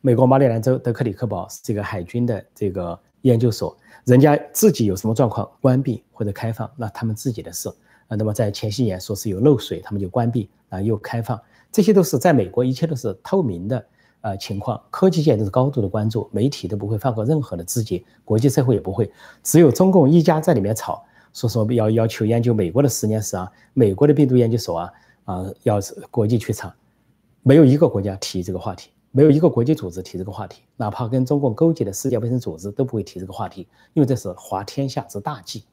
美国马里兰州德克里克堡是这个海军的这个研究所，人家自己有什么状况关闭或者开放，那他们自己的事。那么在前些年说是有漏水，他们就关闭啊，又开放，这些都是在美国，一切都是透明的啊情况，科技界都是高度的关注，媒体都不会放过任何的字节，国际社会也不会，只有中共一家在里面吵，说说要要求研究美国的实验室啊，美国的病毒研究所啊啊，要是国际去查，没有一个国家提这个话题，没有一个国际组织提这个话题，哪怕跟中共勾结的世界卫生组织都不会提这个话题，因为这是滑天下之大忌，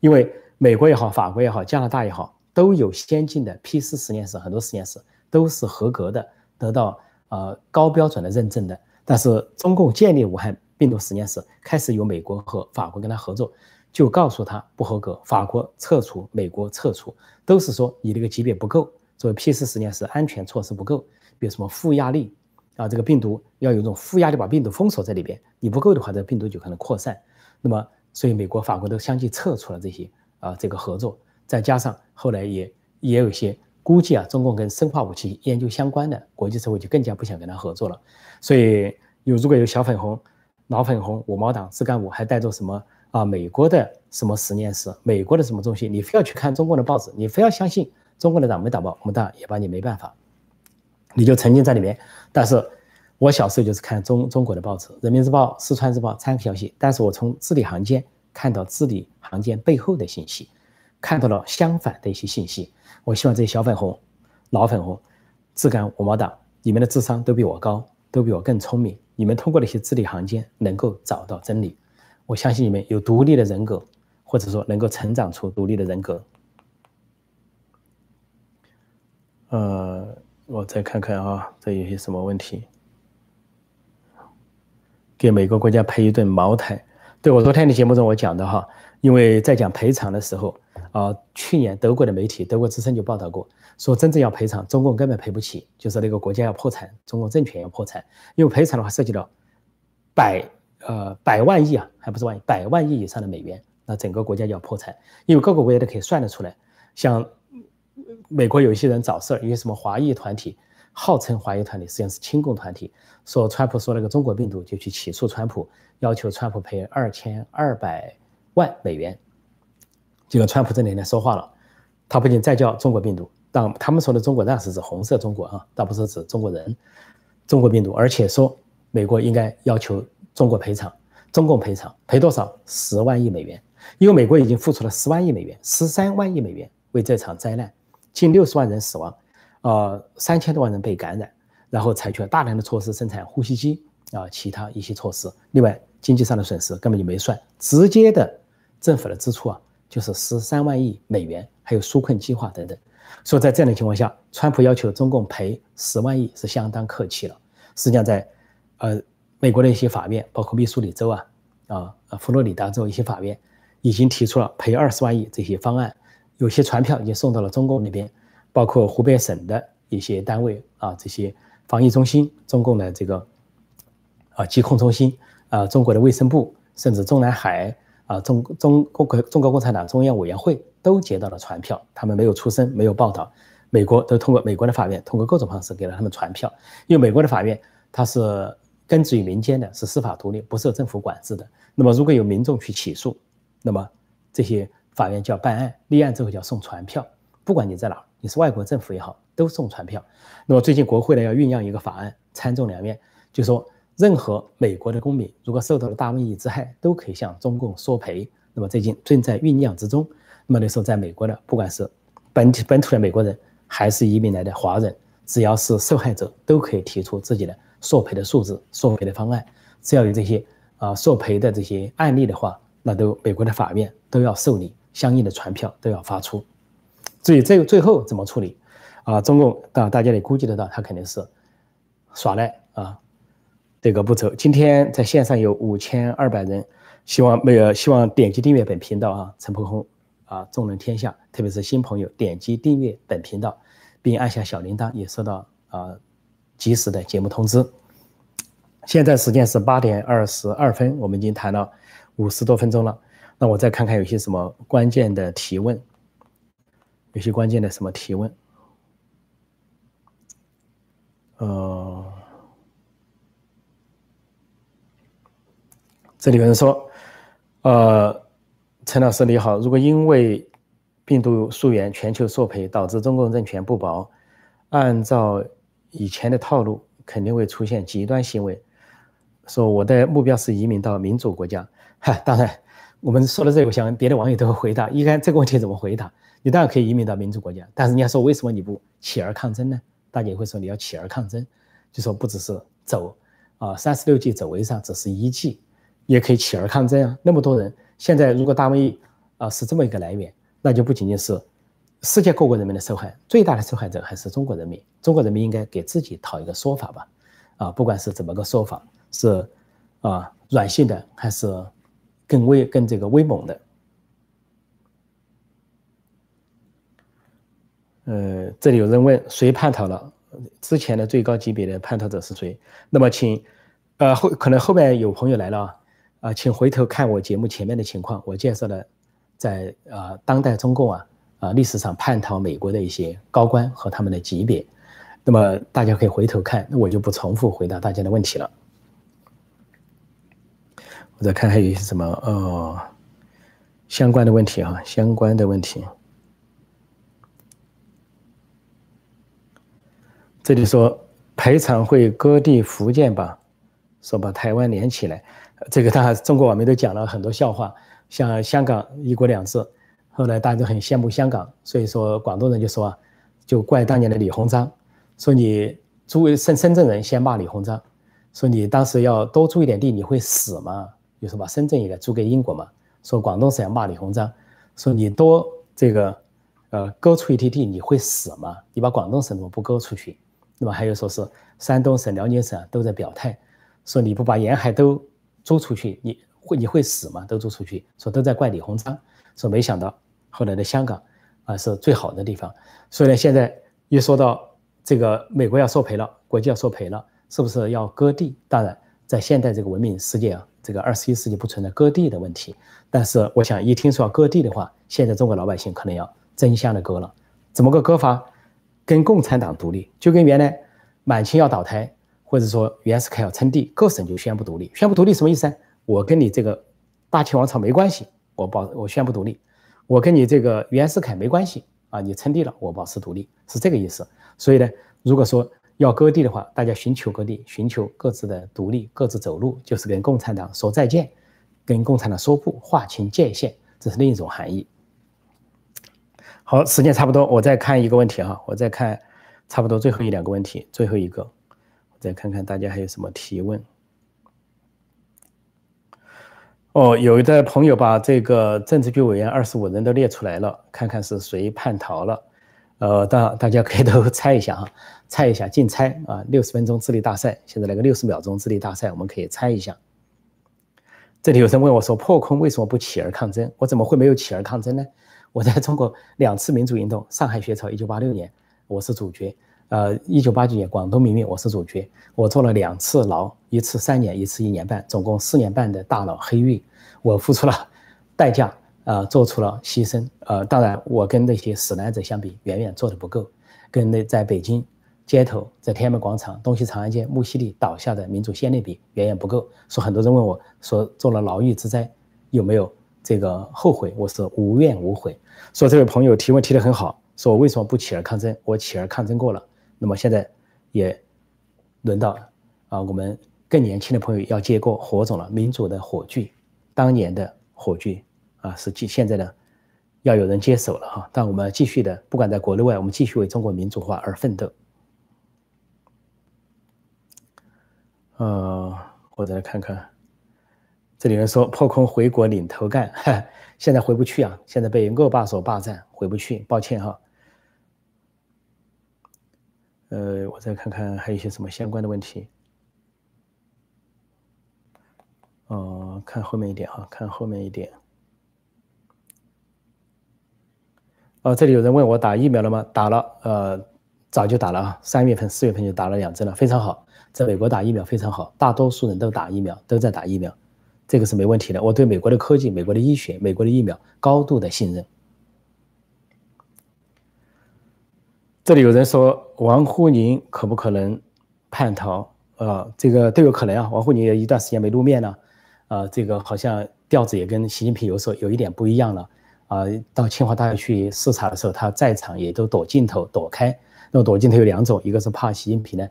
因为。美国也好，法国也好，加拿大也好，都有先进的 P 四实验室，很多实验室都是合格的，得到呃高标准的认证的。但是中共建立武汉病毒实验室，开始由美国和法国跟他合作，就告诉他不合格，法国撤除，美国撤除，都是说你这个级别不够，作为 P 四实验室安全措施不够，比如什么负压力啊，这个病毒要有一种负压力把病毒封锁在里边，你不够的话，这病毒就可能扩散。那么，所以美国、法国都相继撤出了这些。啊，这个合作，再加上后来也也有些估计啊，中共跟生化武器研究相关的国际社会就更加不想跟他合作了。所以有如果有小粉红、老粉红、五毛党、自干五还带着什么啊，美国的什么实验室、美国的什么中心，你非要去看中共的报纸，你非要相信中共的党媒党报，我们当然也把你没办法，你就沉浸在里面。但是我小时候就是看中中国的报纸，《人民日报》《四川日报》参考消息，但是我从字里行间。看到字里行间背后的信息，看到了相反的一些信息。我希望这些小粉红、老粉红、自干五毛党，你们的智商都比我高，都比我更聪明。你们通过那些字里行间能够找到真理。我相信你们有独立的人格，或者说能够成长出独立的人格。呃，我再看看啊，这有些什么问题？给每个国家配一顿茅台。对我昨天的节目中我讲的哈，因为在讲赔偿的时候啊，去年德国的媒体德国之声就报道过，说真正要赔偿，中共根本赔不起，就是那个国家要破产，中共政权要破产，因为赔偿的话涉及到百呃百万亿啊，还不是万亿，百万亿以上的美元，那整个国家就要破产，因为各个国家都可以算得出来，像美国有一些人找事儿，有些什么华裔团体。号称华裔团体实际上是亲共团体，说川普说那个中国病毒就去起诉川普，要求川普赔二千二百万美元。结果川普这两天说话了，他不仅再叫中国病毒，但他们说的中国那是指红色中国啊，倒不是指中国人，中国病毒，而且说美国应该要求中国赔偿，中共赔偿赔多少？十万亿美元，因为美国已经付出了十万亿美元，十三万亿美元为这场灾难，近六十万人死亡。呃，三千多万人被感染，然后采取了大量的措施生产呼吸机啊，其他一些措施。另外，经济上的损失根本就没算，直接的政府的支出啊，就是十三万亿美元，还有纾困计划等等。所以在这样的情况下，川普要求中共赔十万亿是相当客气了。实际上，在呃美国的一些法院，包括密苏里州啊啊佛罗里达州一些法院，已经提出了赔二十万亿这些方案，有些传票已经送到了中共那边。包括湖北省的一些单位啊，这些防疫中心、中共的这个啊疾控中心啊，中国的卫生部，甚至中南海啊，中中共国中国共产党中央委员会都接到了传票，他们没有出声，没有报道，美国都通过美国的法院，通过各种方式给了他们传票，因为美国的法院它是根植于民间的，是司法独立，不受政府管制的。那么如果有民众去起诉，那么这些法院就要办案，立案之后就要送传票，不管你在哪儿。你是外国政府也好，都送传票。那么最近国会呢要酝酿一个法案，参众两院就说，任何美国的公民如果受到了大瘟疫之害，都可以向中共索赔。那么最近正在酝酿之中。那么那时候在美国的，不管是本地本土的美国人，还是移民来的华人，只要是受害者，都可以提出自己的索赔的数字、索赔的方案。只要有这些啊索赔的这些案例的话，那都美国的法院都要受理，相应的传票都要发出。至于这个最后怎么处理，啊，中共大大家也估计得到，他肯定是耍赖啊，这个步骤。今天在线上有五千二百人，希望没有希望点击订阅本频道啊，陈破空啊，众人天下，特别是新朋友点击订阅本频道，并按下小铃铛，也收到啊及时的节目通知。现在时间是八点二十二分，我们已经谈了五十多分钟了，那我再看看有些什么关键的提问。有些关键的什么提问？呃，这里有人说，呃，陈老师你好，如果因为病毒溯源全球索赔导致中共政权不保，按照以前的套路，肯定会出现极端行为。说我的目标是移民到民主国家。哈，当然，我们说到这个，我想别的网友都会回答，应该这个问题怎么回答？你当然可以移民到民主国家，但是你要说为什么你不起而抗争呢？大家也会说你要起而抗争，就说不只是走啊三十六计走为上，只是一计，也可以起而抗争啊。那么多人，现在如果大瘟疫啊是这么一个来源，那就不仅仅是世界各国人民的受害，最大的受害者还是中国人民。中国人民应该给自己讨一个说法吧，啊，不管是怎么个说法，是啊软性的还是更威更这个威猛的。呃，这里有人问谁叛逃了？之前的最高级别的叛逃者是谁？那么，请，呃后可能后面有朋友来了啊，啊，请回头看我节目前面的情况，我介绍了在啊当代中共啊啊历史上叛逃美国的一些高官和他们的级别，那么大家可以回头看，那我就不重复回答大家的问题了。我再看还有一些什么呃相关的问题啊，相关的问题。这里说赔偿会割地福建吧，说把台湾连起来，这个当然中国网民都讲了很多笑话，像香港一国两制，后来大家都很羡慕香港，所以说广东人就说啊，就怪当年的李鸿章，说你作为深深圳人先骂李鸿章，说你当时要多租一点地你会死吗？就说把深圳也给租给英国嘛，说广东省要骂李鸿章，说你多这个呃，割出一地地你会死吗？你把广东省怎么不割出去？那么还有说是山东省、辽宁省都在表态，说你不把沿海都租出去，你会你会死吗？都租出去，说都在怪李鸿章，说没想到后来的香港啊是最好的地方。所以呢，现在一说到这个美国要索赔了，国际要索赔了，是不是要割地？当然，在现代这个文明世界啊，这个二十一世纪不存在割地的问题。但是我想，一听说要割地的话，现在中国老百姓可能要争相的割了。怎么个割法？跟共产党独立，就跟原来满清要倒台，或者说袁世凯要称帝，各省就宣布独立。宣布独立什么意思呢？我跟你这个大清王朝没关系，我保我宣布独立。我跟你这个袁世凯没关系啊，你称帝了，我保持独立，是这个意思。所以呢，如果说要割地的话，大家寻求割地，寻求各自的独立，各自走路，就是跟共产党说再见，跟共产党说不，划清界限，这是另一种含义。好，时间差不多，我再看一个问题哈，我再看差不多最后一两个问题，最后一个，我再看看大家还有什么提问。哦，有的朋友把这个政治局委员二十五人都列出来了，看看是谁叛逃了。呃，大大家可以都 猜一下哈，猜一下，竞猜啊，六十分钟智力大赛，现在来个六十秒钟智力大赛，我们可以猜一下。这里有人问我说，破空为什么不起而抗争？我怎么会没有起而抗争呢？我在中国两次民主运动，上海学潮一九八六年，我是主角；呃，一九八九年广东民运，我是主角。我坐了两次牢，一次三年，一次一年半，总共四年半的大牢黑狱，我付出了代价，呃，做出了牺牲。呃，当然，我跟那些死难者相比，远远做的不够。跟那在北京街头、在天安门广场、东西长安街、木樨地倒下的民主先烈比，远远不够。说很多人问我说，做了牢狱之灾有没有？这个后悔，我是无怨无悔。说这位朋友提问提得很好，说我为什么不起而抗争？我起而抗争过了，那么现在也轮到啊，我们更年轻的朋友要接过火种了，民主的火炬，当年的火炬啊，是继现在呢要有人接手了哈。但我们继续的，不管在国内外，我们继续为中国民主化而奋斗。呃，我再来看看。这里人说破空回国领头干，现在回不去啊！现在被恶霸所霸占，回不去，抱歉哈。呃，我再看看还有一些什么相关的问题。哦，看后面一点哈，看后面一点。哦，这里有人问我打疫苗了吗？打了，呃，早就打了啊，三月份、四月份就打了两针了，非常好。在美国打疫苗非常好，大多数人都打疫苗，都在打疫苗。这个是没问题的，我对美国的科技、美国的医学、美国的疫苗高度的信任。这里有人说王沪宁可不可能叛逃？呃，这个都有可能啊。王沪宁也一段时间没露面了，啊，这个好像调子也跟习近平有所有一点不一样了。啊，到清华大学去视察的时候，他在场也都躲镜头躲开。那么躲镜头有两种，一个是怕习近平呢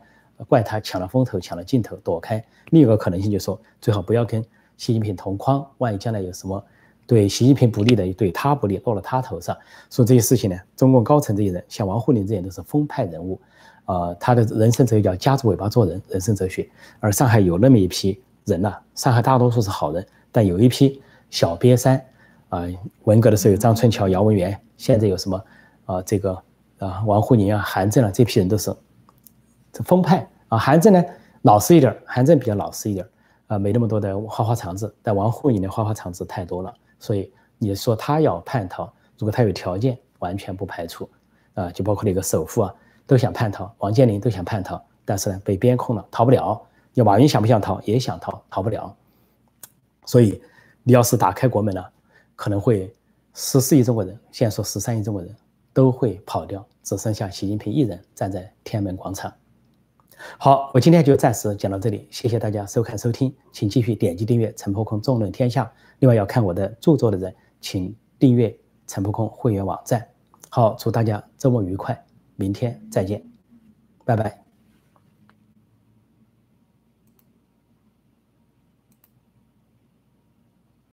怪他抢了风头、抢了镜头躲开；另一个可能性就是说最好不要跟。习近平同框，万一将来有什么对习近平不利的，对他不利，落了他头上，说这些事情呢？中共高层这些人，像王沪宁这些都是风派人物，呃，他的人生哲学叫夹着尾巴做人，人生哲学。而上海有那么一批人呐，上海大多数是好人，但有一批小瘪三，啊，文革的时候有张春桥、姚文元，现在有什么啊？这个啊，王沪宁啊、韩正啊，这批人都是这风派啊。韩正呢，老实一点，韩正比较老实一点。啊，没那么多的花花肠子，但王沪宁的花花肠子太多了，所以你说他要叛逃，如果他有条件，完全不排除。啊，就包括那个首富啊，都想叛逃，王健林都想叛逃，但是呢，被边控了，逃不了。要马云想不想逃？也想逃，逃不了。所以你要是打开国门了，可能会十四亿中国人，现在说十三亿中国人都会跑掉，只剩下习近平一人站在天安门广场。好，我今天就暂时讲到这里，谢谢大家收看收听，请继续点击订阅陈破空纵论天下。另外要看我的著作的人，请订阅陈破空会员网站。好，祝大家周末愉快，明天再见，拜拜。